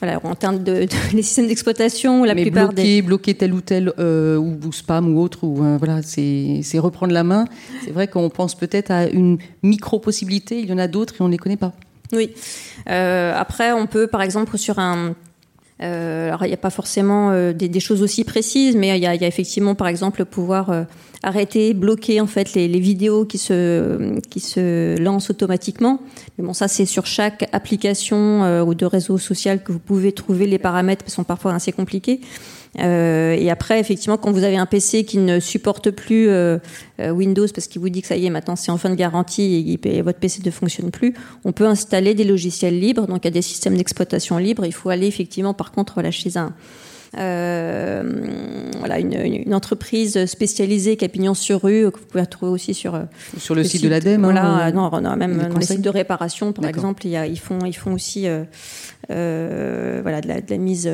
voilà en termes de, les systèmes d'exploitation, la Mais plupart bloquer, des bloquer tel ou tel ou, spam ou autre ou voilà c'est reprendre la main. C'est vrai qu'on pense peut-être à une micro possibilité, il y en a d'autres et on ne les connaît pas. Oui. Euh, après, on peut, par exemple, sur un euh, alors, il n'y a pas forcément euh, des, des, choses aussi précises, mais il y a, y a, effectivement, par exemple, pouvoir euh, arrêter, bloquer en fait les, vidéos qui se qui se lancent automatiquement. Mais bon, ça c'est sur chaque application euh, ou de réseau social que vous pouvez trouver les paramètres, qui sont parfois assez compliqués. Euh, et après, effectivement, quand vous avez un PC qui ne supporte plus euh, Windows parce qu'il vous dit que ça y est, maintenant c'est en fin de garantie et, votre PC ne fonctionne plus, on peut installer des logiciels libres. Donc il y a des systèmes d'exploitation libres. Il faut aller effectivement, par contre, voilà, chez un voilà, une, une, entreprise spécialisée qui a pignon sur rue, que vous pouvez retrouver aussi sur, sur le, site, de l'ADEME. Voilà, hein, non, non, même dans les sites de réparation, par exemple, il y a, ils, font, ils font aussi euh, voilà, de, la, de la mise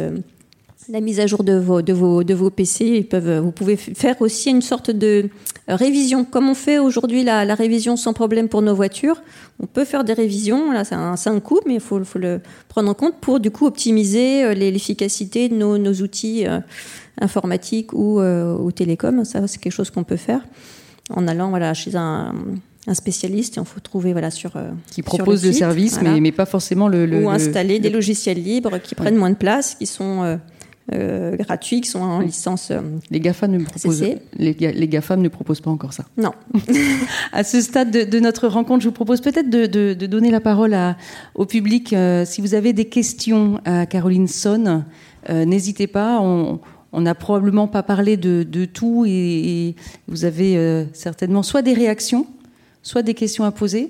la mise à jour de vos, de vos, de vos PC. Ils peuvent, vous pouvez faire aussi une sorte de révision. Comme on fait aujourd'hui la, la, révision sans problème pour nos voitures, on peut faire des révisions. Là, c'est un, un, coût, mais il faut, faut, le prendre en compte pour du coup optimiser euh, l'efficacité de nos, nos outils euh, informatiques ou, euh, ou télécoms. Ça, c'est quelque chose qu'on peut faire en allant voilà, chez un un spécialiste et on faut trouver voilà sur qui propose le, service mais, mais pas forcément le, le ou installer des logiciels libres qui prennent moins de place qui sont euh, gratuits qui sont en licence. Euh, les GAFAM ne proposent, les, les GAFAM ne proposent pas encore ça. Non. [LAUGHS] [LAUGHS] à ce stade de, notre rencontre, je vous propose peut-être de, de, de, donner la parole à, au public. Euh, si vous avez des questions à Caroline Son, n'hésitez pas. On, n'a probablement pas parlé de, de tout et, vous avez certainement soit des réactions, soit des questions à poser.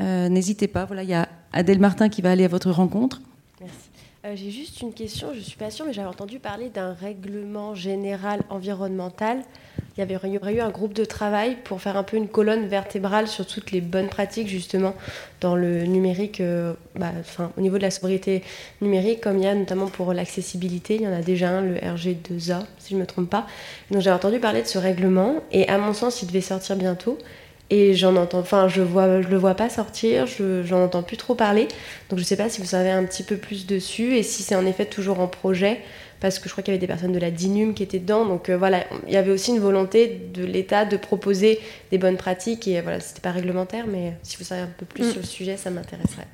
N'hésitez pas. Voilà, il y a Adèle Martin qui va aller à votre rencontre. Euh, j'ai juste une question, je ne suis pas sûre, mais j'avais entendu parler d'un règlement général environnemental. Il y, avait, il y aurait eu un groupe de travail pour faire un peu une colonne vertébrale sur toutes les bonnes pratiques, justement, dans le numérique, euh, bah, enfin, au niveau de la sobriété numérique, comme il y a notamment pour l'accessibilité. Il y en a déjà un, le RG2A, si je ne me trompe pas. Donc j'avais entendu parler de ce règlement, et à mon sens, il devait sortir bientôt et j'en entends, enfin, je vois, je le vois pas sortir, je, j'en entends plus trop parler. Donc je sais pas si vous savez un petit peu plus dessus et si c'est en effet toujours en projet, parce que je crois qu'il y avait des personnes de la DINUM qui étaient dedans. Donc euh, voilà, il y avait aussi une volonté de l'État de proposer des bonnes pratiques et voilà, c'était pas réglementaire, mais si vous savez un peu plus mm. sur le sujet, ça m'intéresserait.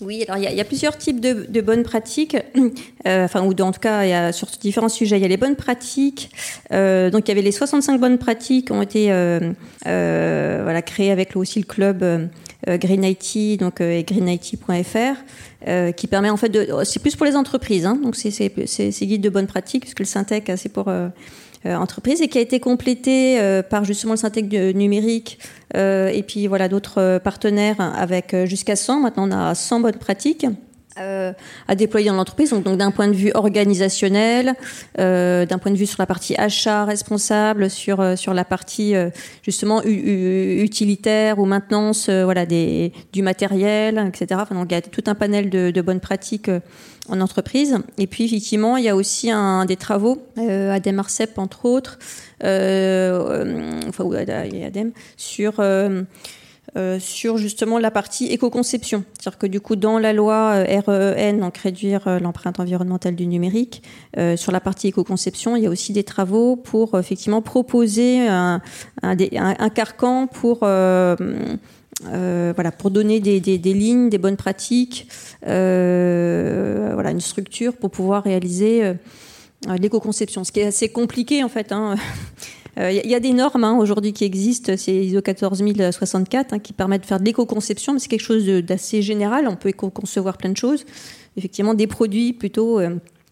Oui, alors il y, a, plusieurs types de, bonnes pratiques, [CLEARS THROAT] euh, enfin ou en tout cas il y a sur différents sujets. Il y a les bonnes pratiques. Euh, donc il y avait les 65 bonnes pratiques qui ont été euh, voilà créées avec aussi le club Green IT, donc greenIT.fr, qui permet en fait de, c'est plus pour les entreprises, hein, donc c'est ces guides de bonnes pratiques puisque le Syntec c'est pour euh, entreprise et qui a été complétée euh, par justement le Syntec numérique euh, et puis voilà d'autres partenaires avec jusqu'à 100. Maintenant, on a 100 bonnes pratiques. à déployer dans l'entreprise, donc, d'un point de vue organisationnel, d'un point de vue sur la partie achat responsable, sur sur la partie justement utilitaire ou maintenance, voilà des du matériel, etc. Donc il y a tout un panel de bonnes pratiques en entreprise. Et puis effectivement, il y a aussi un, des travaux, euh, Adem Arcep entre autres, euh, enfin Adem, sur euh, sur justement la partie éco-conception. C'est-à-dire que du coup, dans la loi REN, donc réduire l'empreinte environnementale du numérique, sur la partie éco-conception, il y a aussi des travaux pour effectivement proposer un, un, carcan pour euh, voilà, pour donner des, lignes, des bonnes pratiques, euh, voilà, une structure pour pouvoir réaliser euh, l'éco-conception. Ce qui est assez compliqué en fait. Il hein. [LAUGHS] y, a des normes hein, aujourd'hui qui existent, c'est ISO 14064 hein, qui permettent de faire de l'éco-conception, mais c'est quelque chose d'assez général. On peut concevoir plein de choses. Effectivement, des produits plutôt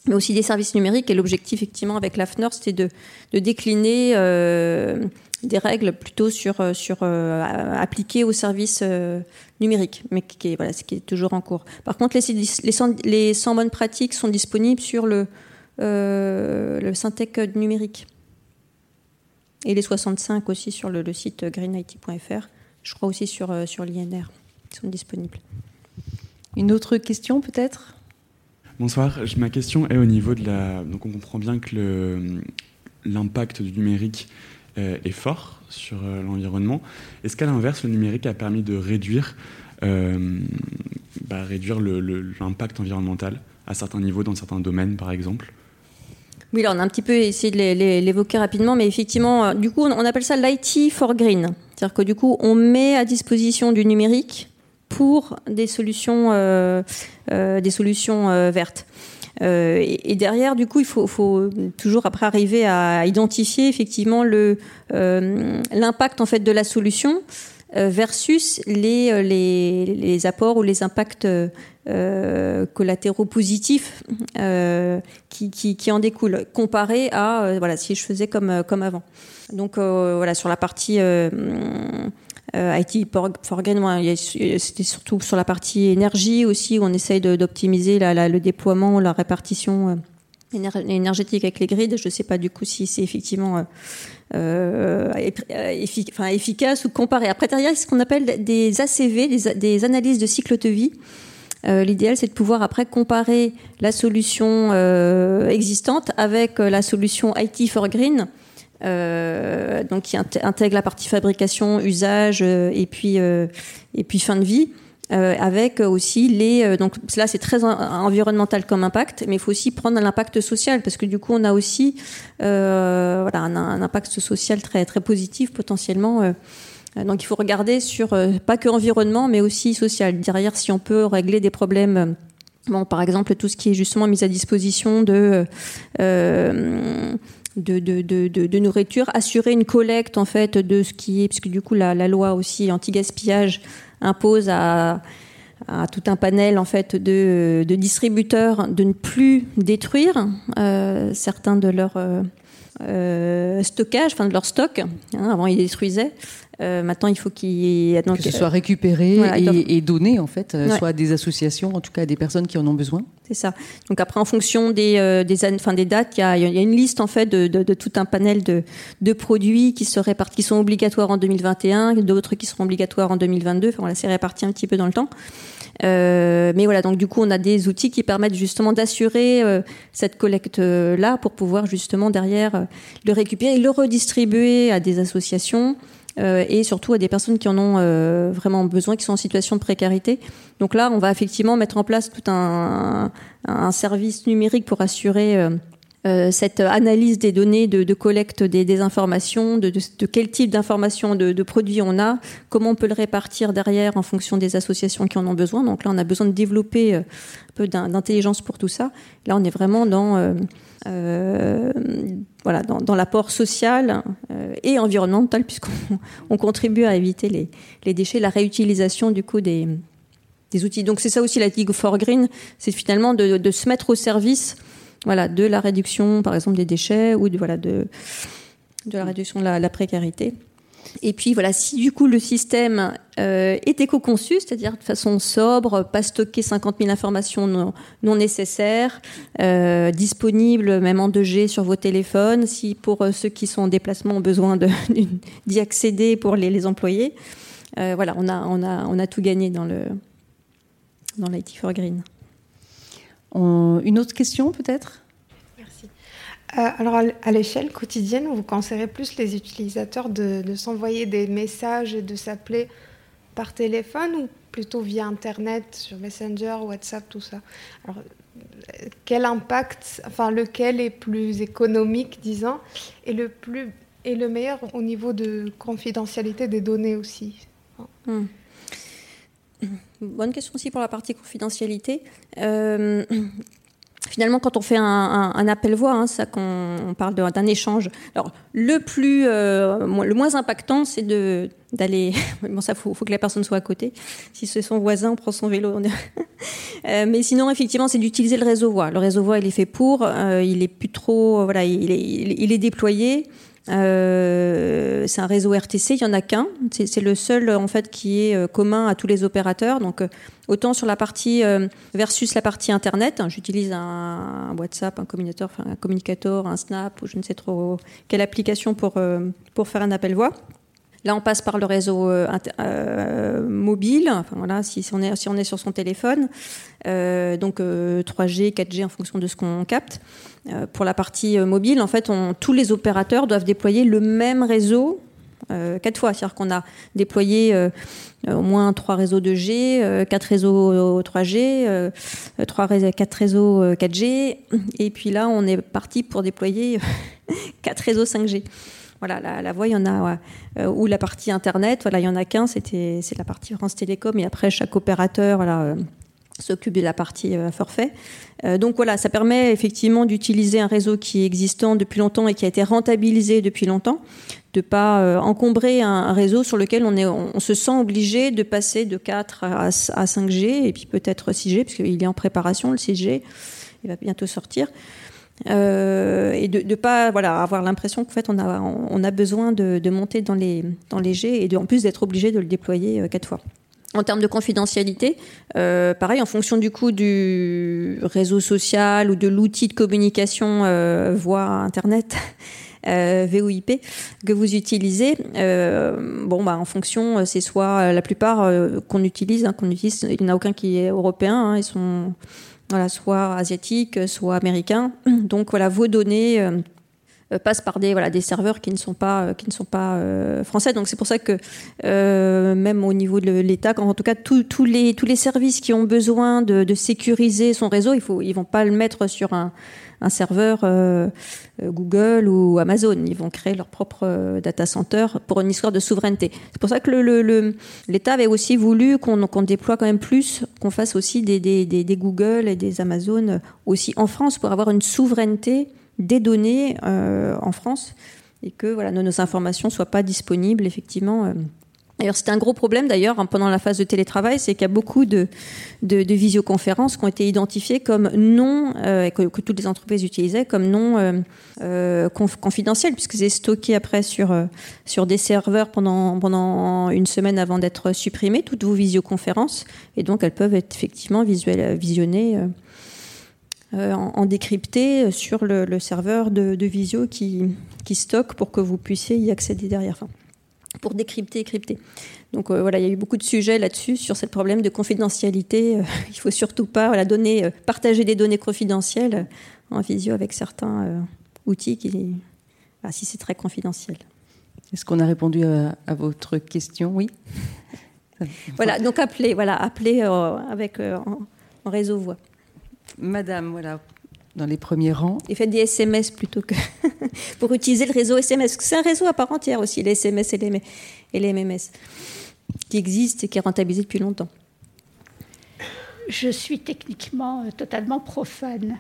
mais aussi des services numériques. Et l'objectif, effectivement, avec l'AFNOR, c'était de, de, décliner des règles plutôt sur, euh, sur euh, appliquées aux services euh, numériques, mais qui est, voilà, ce qui est toujours en cours. Par contre, les, les, 100, les 100 bonnes pratiques sont disponibles sur le, le Syntec numérique. Et les 65 aussi sur le, site greenIT.fr. Je crois aussi sur, sur l'INR. Ils sont disponibles. Une autre question peut-être? Bonsoir. Ma question est au niveau de la. Donc on comprend bien que l'impact du numérique euh, est fort sur euh, l'environnement. Est-ce qu'à l'inverse, le numérique a permis de réduire, euh, bah, réduire l'impact environnemental à certains niveaux, dans certains domaines, par exemple? Oui, là, on a un petit peu essayé de l'évoquer rapidement, mais effectivement, du coup, on appelle ça l'IT for green. C'est-à-dire que du coup, on met à disposition du numérique pour des solutions, des solutions vertes. Euh, et, derrière, du coup, il faut, toujours après arriver à identifier effectivement euh, l'impact en fait de la solution euh, versus les, apports ou les impacts collatéraux positifs qui, en découlent, comparé à voilà si je faisais comme comme avant. Donc voilà sur la partie euh, IT for Green, c'était surtout sur la partie énergie aussi, où on essaye d'optimiser le déploiement, la répartition euh, énergétique avec les grids. Je ne sais pas du coup si c'est effectivement euh, efficace ou comparé. Après, derrière, ce qu'on appelle des ACV, des, analyses de cycle de vie. L'idéal, c'est de pouvoir après comparer la solution existante avec la solution IT for Green euh, donc qui intègre la partie fabrication, usage euh, et puis euh, et puis fin de vie. avec aussi les donc là c'est très environnemental comme impact mais il faut aussi prendre l'impact social parce que du coup on a aussi voilà un, impact social très très positif potentiellement donc il faut regarder sur pas que environnement mais aussi social derrière si on peut régler des problèmes par exemple, tout ce qui est justement mis à disposition de de, de, de, nourriture, assurer une collecte en fait de ce qui est, puisque du coup la, loi aussi anti-gaspillage impose à, à, tout un panel en fait de, distributeurs de ne plus détruire euh, certains de leurs euh, euh stockages, enfin de leur stock. Hein, avant ils détruisaient. Euh, maintenant, il faut qu'il que ce soit récupéré et, donné en fait, euh, soit à des associations, en tout cas à des personnes qui en ont besoin. C'est ça. Donc après, en fonction des euh, des, enfin, des dates, il y, a, y a, une liste en fait de, de, de, tout un panel de, de produits qui seraient qui sont obligatoires en 2021, d'autres qui seront obligatoires en 2022. Enfin, voilà, c'est réparti un petit peu dans le temps. Euh, mais voilà, donc du coup, on a des outils qui permettent justement d'assurer euh, cette collecte-là pour pouvoir justement derrière le récupérer et le redistribuer à des associations euh, et surtout à des personnes qui en ont euh, vraiment besoin, qui sont en situation de précarité. Donc là, on va effectivement mettre en place tout un, service numérique pour assurer euh, euh, cette analyse des données de, collecte des, informations, de, quel type d'informations de, produits on a, comment on peut le répartir derrière en fonction des associations qui en ont besoin. Donc là, on a besoin de développer un peu d'intelligence pour tout ça. Là, on est vraiment dans euh, euh, voilà, dans, l'apport social euh, et environnemental, puisqu'on [LAUGHS] on contribue à éviter les, déchets, la réutilisation du coup des, outils. Donc c'est ça aussi la League for Green, c'est finalement de, se mettre au service de la réduction, par exemple, des déchets ou de, la réduction de la précarité. Et puis voilà, si du coup le système euh, est éco-conçu, c'est-à-dire de façon sobre, pas stocker 50 000 informations non, nécessaires, euh, disponibles même en 2G sur vos téléphones, si pour euh, ceux qui sont en déplacement ont besoin [LAUGHS] d'y accéder pour les, les employés, euh, voilà, on a, on, a, on a tout gagné dans le dans l'IT for Green. Une autre question peut-être? Alors à l'échelle quotidienne, vous conseillez plus les utilisateurs de, s'envoyer des messages et de s'appeler par téléphone ou plutôt via Internet, sur Messenger, WhatsApp, tout ça? Alors, quel impact, enfin lequel est plus économique, disons, et le plus le meilleur au niveau de confidentialité des données aussi? Hmm. Bonne question aussi pour la partie confidentialité. Euh, finalement, quand on fait un, appel voix, hein, ça qu'on parle d'un échange. Alors, le plus, euh, le moins impactant, c'est de d'aller. [LAUGHS] bon, ça, faut, faut que la personne soit à côté. Si c'est son voisin, on prend son vélo. [LAUGHS] euh, mais sinon, effectivement, c'est d'utiliser le réseau voix. Le réseau voix, il est fait pour. Euh, il est plus trop. Voilà, il est, il est déployé. Euh, c'est un réseau RTC, il y en a qu'un. C'est le seul en fait qui est euh, commun à tous les opérateurs. Donc euh, autant sur la partie versus la partie internet, hein, j'utilise un, WhatsApp, un communicateur, un communicateur, un Snap ou je ne sais trop quelle application pour pour faire un appel voix. Là, on passe par le réseau euh, euh, mobile, enfin, voilà, si, on est, sur son téléphone, euh, donc 3G, 4G en fonction de ce qu'on capte. pour la partie mobile, en fait, tous les opérateurs doivent déployer le même réseau quatre fois. C'est-à-dire qu'on a déployé au moins trois réseaux 2G, quatre réseaux 3G, trois, quatre réseaux 4G, et puis là, on est parti pour déployer [LAUGHS] quatre réseaux 5G. Voilà, la, voix, il y en a, euh, ou la partie Internet, voilà, il y en a qu'un, c'est la partie France Télécom, et après, chaque opérateur, voilà, euh, s'occupe de la partie euh, forfait. donc voilà, ça permet effectivement d'utiliser un réseau qui est existant depuis longtemps et qui a été rentabilisé depuis longtemps, de pas encombrer un, réseau sur lequel on, est, on, se sent obligé de passer de 4 à, à 5G et puis peut-être 6G, puisqu'il est en préparation, le 6G, il va bientôt sortir. Euh, et de ne pas voilà, avoir l'impression qu'en fait on a, on a besoin de, monter dans les, dans les jets et en plus d'être obligé de le déployer euh, quatre fois. En termes de confidentialité, euh, pareil, en fonction du coup du réseau social ou de l'outil de communication voire Internet, [LAUGHS] VOIP que vous utilisez, bon bah en fonction, c'est soit la plupart qu'on utilise, hein, qu'on utilise, il n'y en a aucun qui est européen, hein, ils sont voilà, soit asiatiques, soit américains. [CLEARS THROAT] Donc voilà, vos données euh, euh, passent par des voilà des serveurs qui ne sont pas euh, qui ne sont pas français. Donc c'est pour ça que même au niveau de l'État, en tout cas tous les tous les services qui ont besoin de, sécuriser son réseau, il faut ils vont pas le mettre sur un un serveur euh, euh, Google ou Amazon. Ils vont créer leur propre euh, data center pour une histoire de souveraineté. C'est pour ça que l'État avait aussi voulu qu'on déploie quand même plus, qu'on fasse aussi des, des, Google et des Amazon aussi en France pour avoir une souveraineté des données en France et que voilà, nos, nos informations soient pas disponibles effectivement D'ailleurs, c'était un gros problème d'ailleurs hein, pendant la phase de télétravail, c'est qu'il y a beaucoup de, visioconférences qui ont été identifiées comme non, euh, que, toutes les entreprises utilisaient comme non euh, euh confidentielles, puisque c'est stocké après sur des serveurs pendant une semaine avant d'être supprimé toutes vos visioconférences, et donc elles peuvent être effectivement visionnées. En, en, décrypté sur le, serveur de, visio qui, stocke pour que vous puissiez y accéder derrière. Pour décrypter et crypter. Donc euh, voilà, il y a eu beaucoup de sujets là-dessus sur ce problème de confidentialité. Euh, [LAUGHS] il faut surtout pas voilà, donner, euh, partager des données confidentielles en visio avec certains outils qui, ah, si c'est très confidentiel. Est-ce qu'on a répondu à, votre question? Oui. [LAUGHS] voilà, donc appelez, voilà, appelez avec en, en réseau voix. Madame, voilà, dans les premiers rangs. Et faites des SMS plutôt que [LAUGHS] pour utiliser le réseau SMS. C'est un réseau à part entière aussi, les SMS et les, et les MMS, qui existent et qui est rentabilisé depuis longtemps. Je suis techniquement euh, totalement profane.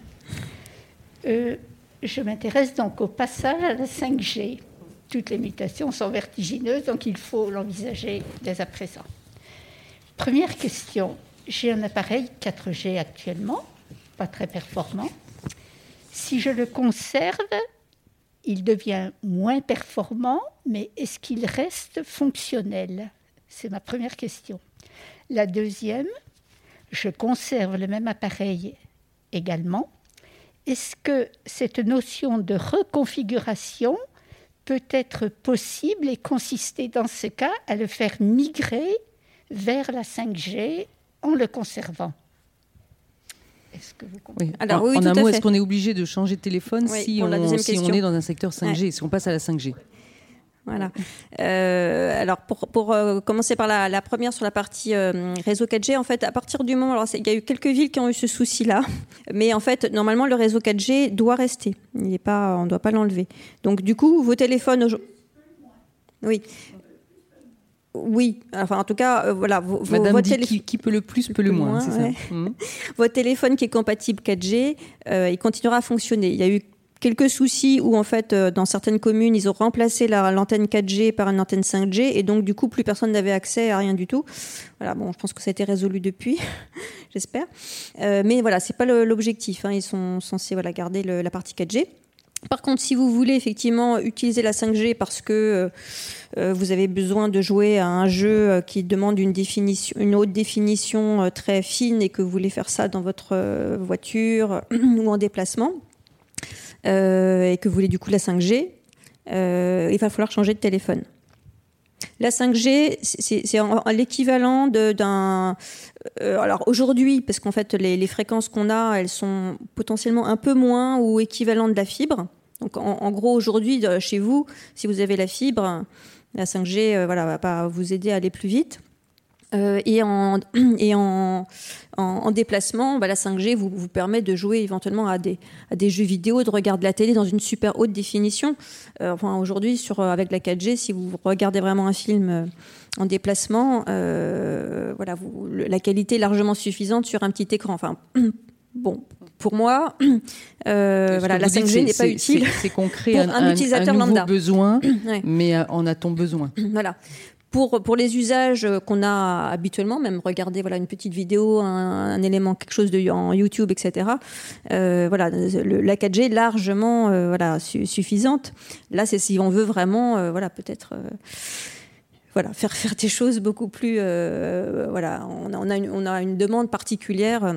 Euh, je m'intéresse donc au passage à la 5G. Toutes les mutations sont vertigineuses, donc il faut l'envisager dès à présent. Première question. J'ai un appareil 4G actuellement, pas très performant. Si je le conserve, il devient moins performant, mais est-ce qu'il reste fonctionnel? C'est ma première question. La deuxième, je conserve le même appareil également. Est-ce que cette notion de reconfiguration peut être possible et consister dans ce cas à le faire migrer vers la 5G en le conservant? Est-ce que vous comprenez? Alors, oui, en, un mot, est-ce qu'on est obligé de changer de téléphone si, on, si on, est dans un secteur 5G, si on passe à la 5G voilà. Euh, alors pour, pour euh, commencer par la, la, première sur la partie euh, réseau 4G, en fait, à partir du moment, alors il y a eu quelques villes qui ont eu ce souci-là, [LAUGHS] mais en fait, normalement, le réseau 4G doit rester. Il est pas, on ne doit pas l'enlever. Donc du coup, vos téléphones, oui. Oui, enfin en tout cas, voilà. Vos, Madame dit qui, peut le plus peut le moins, c'est ça. Mmh. [LAUGHS] Votre téléphone qui est compatible 4G, il continuera à fonctionner. Il y a eu quelques soucis où en fait euh, dans certaines communes ils ont remplacé l'antenne 4G par une antenne 5G et donc du coup plus personne n'avait accès à rien du tout. Voilà, bon, je pense que ça a été résolu depuis, [LAUGHS] j'espère. Euh, mais voilà, c'est pas l'objectif. Hein. Ils sont censés voilà garder la partie 4G. Par contre, si vous voulez effectivement utiliser la 5G parce que euh, vous avez besoin de jouer à un jeu qui demande une, définition, haute définition très fine et que vous voulez faire ça dans votre voiture [CLEARS THROAT] ou en déplacement, euh, et que vous voulez du coup la 5G, euh, il va falloir changer de téléphone. La 5G, c'est l'équivalent d'un. Euh, alors aujourd'hui, parce qu'en fait les, fréquences qu'on a, elles sont potentiellement un peu moins ou équivalentes de la fibre. Donc en, gros aujourd'hui, chez vous, si vous avez la fibre, la 5G, voilà, va pas vous aider à aller plus vite. Euh, et en, [CLEARS THROAT] et en, en, déplacement, bah, la 5G vous, vous permet de jouer éventuellement à des, à des jeux vidéo, de regarder la télé dans une super haute définition. Euh, enfin, aujourd'hui, euh, avec la 4G, si vous regardez vraiment un film en déplacement, voilà, la qualité est largement suffisante sur un petit écran. Enfin, [CLEARS THROAT] bon, pour moi, [CLEARS THROAT] voilà, la 5G n'est pas utile. C'est concret, pour un, un, utilisateur un lambda. besoin, [CLEARS THROAT] mais en a-t-on besoin? [CLEARS THROAT] Voilà. Pour, pour les usages qu'on a habituellement, même regarder voilà, une petite vidéo, un, élément, quelque chose de, en YouTube, etc., euh, voilà, la 4G est largement euh, voilà, suffisante. Là, c'est si on veut vraiment, euh, voilà, peut-être voilà, faire, faire des choses beaucoup plus. voilà, on a, on, a une, on a une demande particulière.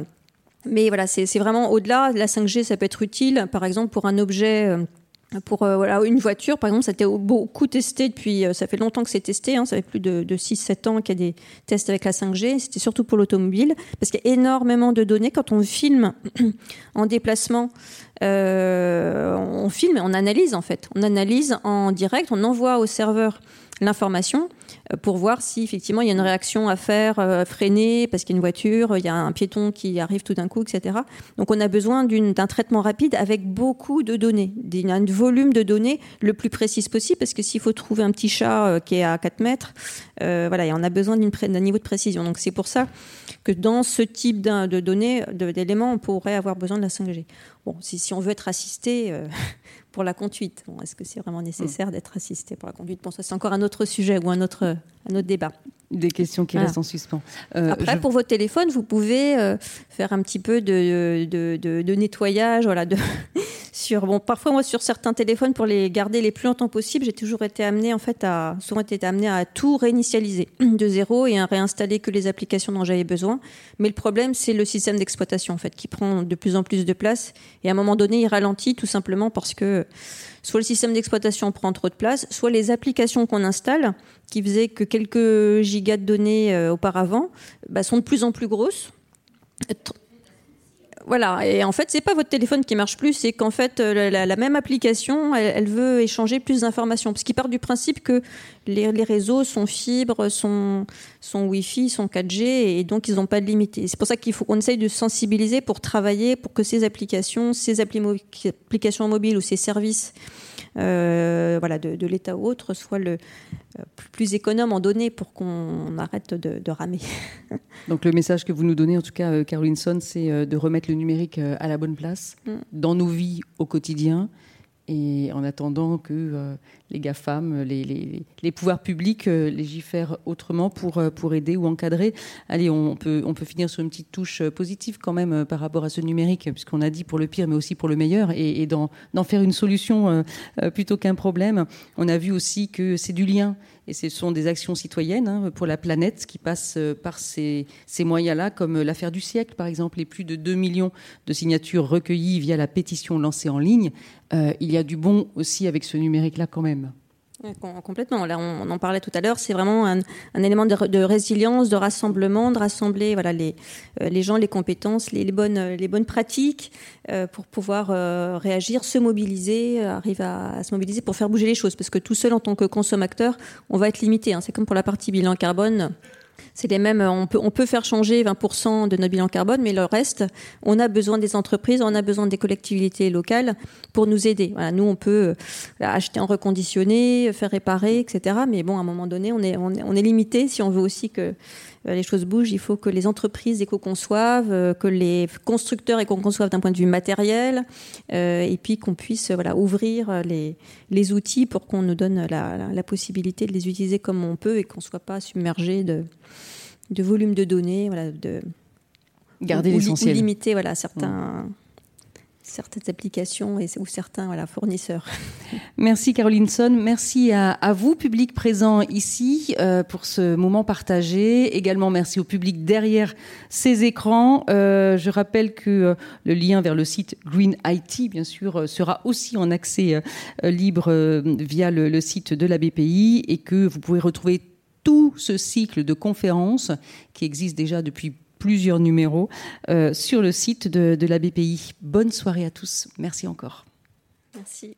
Mais voilà, c'est vraiment au-delà. La 5G, ça peut être utile, par exemple, pour un objet pour euh, voilà, une voiture, par exemple, ça a été beaucoup testé depuis, euh, ça fait longtemps que c'est testé, hein, ça fait plus de, de 6-7 ans qu'il y a des tests avec la 5G, c'était surtout pour l'automobile, parce qu'il y a énormément de données. Quand on filme [CLEARS THROAT] en déplacement, euh, on filme et on analyse en fait. On analyse en direct, on envoie au serveur l'information euh, pour voir si effectivement il y a une réaction à faire, euh, freiner parce qu'il y a une voiture, il y a un piéton qui arrive tout d'un coup, etc. Donc on a besoin d'un traitement rapide avec beaucoup de données, d'un volume de données le plus précis possible parce que s'il faut trouver un petit chat euh, qui est à 4 mètres, voilà, on a besoin d'un niveau de précision. Donc c'est pour ça que dans ce type de données, d'éléments, on pourrait avoir besoin de la 5G. Bon, si, si on veut être assisté, [LAUGHS] pour la conduite. Est-ce que c'est vraiment nécessaire mm. d'être assisté pour la conduite? Bon, ça c'est encore un autre sujet ou un autre, un autre débat. Des questions qui restent en suspens. Euh, Après, pour votre téléphone, vous pouvez euh, faire un petit peu de, de, de, nettoyage, voilà, de [LAUGHS] sur bon, parfois moi sur certains téléphones pour les garder les plus longtemps possible, j'ai toujours été amené en fait à souvent été amené à tout réinitialiser [CLEARS THROAT] de zéro et à réinstaller que les applications dont j'avais besoin. Mais le problème, c'est le système d'exploitation en fait qui prend de plus en plus de place et à un moment donné, il ralentit tout simplement parce que soit le système d'exploitation prend trop de place, soit les applications qu'on installe, qui faisaient que quelques gigas de données euh, auparavant, bah, sont de plus en plus grosses. Voilà, et en fait, c'est pas votre téléphone qui marche plus, c'est qu'en fait, euh, la, même application, elle, veut échanger plus d'informations. Parce qu'il part du principe que les, réseaux sont fibres, sont, sont Wi-Fi, sont 4G, et donc ils n'ont pas de limite. C'est pour ça qu'il faut qu'on essaye de sensibiliser pour travailler pour que ces applications, ces applications mobiles ou ces services voilà, de, l'État ou autre soit le euh, plus économe en données pour qu'on arrête de, ramer. [LAUGHS] Donc le message que vous nous donnez, en tout cas, euh, Caroline c'est de remettre le numérique à la bonne place mm. dans nos vies au quotidien et en attendant que euh, les GAFAM, les, pouvoirs publics euh, légifèrent autrement pour, euh, pour aider ou encadrer. Allez, on peut, finir sur une petite touche positive quand même par rapport à ce numérique, puisqu'on a dit pour le pire, mais aussi pour le meilleur, et, d'en faire une solution plutôt qu'un problème. On a vu aussi que c'est du lien et ce sont des actions citoyennes hein, pour la planète qui passent par ces, moyens-là, comme l'affaire du siècle, par exemple, les plus de 2 millions de signatures recueillies via la pétition lancée en ligne. Euh, il y a du bon aussi avec ce numérique-là quand même. Complètement. Là, on, en parlait tout à l'heure. C'est vraiment un, élément de, résilience, de rassemblement, de rassembler voilà les, euh, les gens, les compétences, les, bonnes, les bonnes pratiques euh, pour pouvoir euh, réagir, se mobiliser, arriver à, se mobiliser pour faire bouger les choses. Parce que tout seul, en tant que consommateur, on va être limité. Hein. C'est comme pour la partie bilan carbone c'est les mêmes. On peut, on peut faire changer 20% de notre bilan carbone, mais le reste, on a besoin des entreprises, on a besoin des collectivités locales pour nous aider. Voilà, nous, on peut euh, acheter en reconditionné, faire réparer, etc. Mais bon, à un moment donné, on est, limité. Si on veut aussi que euh, les choses bougent, il faut que les entreprises éco-conçoivent, euh, que les constructeurs éco-conçoivent d'un point de vue matériel, et puis qu'on puisse voilà, ouvrir les, les outils pour qu'on nous donne la, la, possibilité de les utiliser comme on peut et qu'on ne soit pas submergé de, de volume de données, voilà, de garder l'essentiel, limiter voilà certains certaines applications et, ou certains fournisseurs. [LAUGHS] Merci Caroline Son, merci à, vous, public présent ici, euh, pour ce moment partagé. Également merci au public derrière ces écrans. Euh, je rappelle que euh, le lien vers le site Green IT, bien sûr, sera aussi en accès libre via le, le site de la BPI et que vous pouvez retrouver tout ce cycle de conférences qui existe déjà depuis plusieurs numéros euh, sur le site de, de la BPI. Bonne soirée à tous. Merci encore. Merci.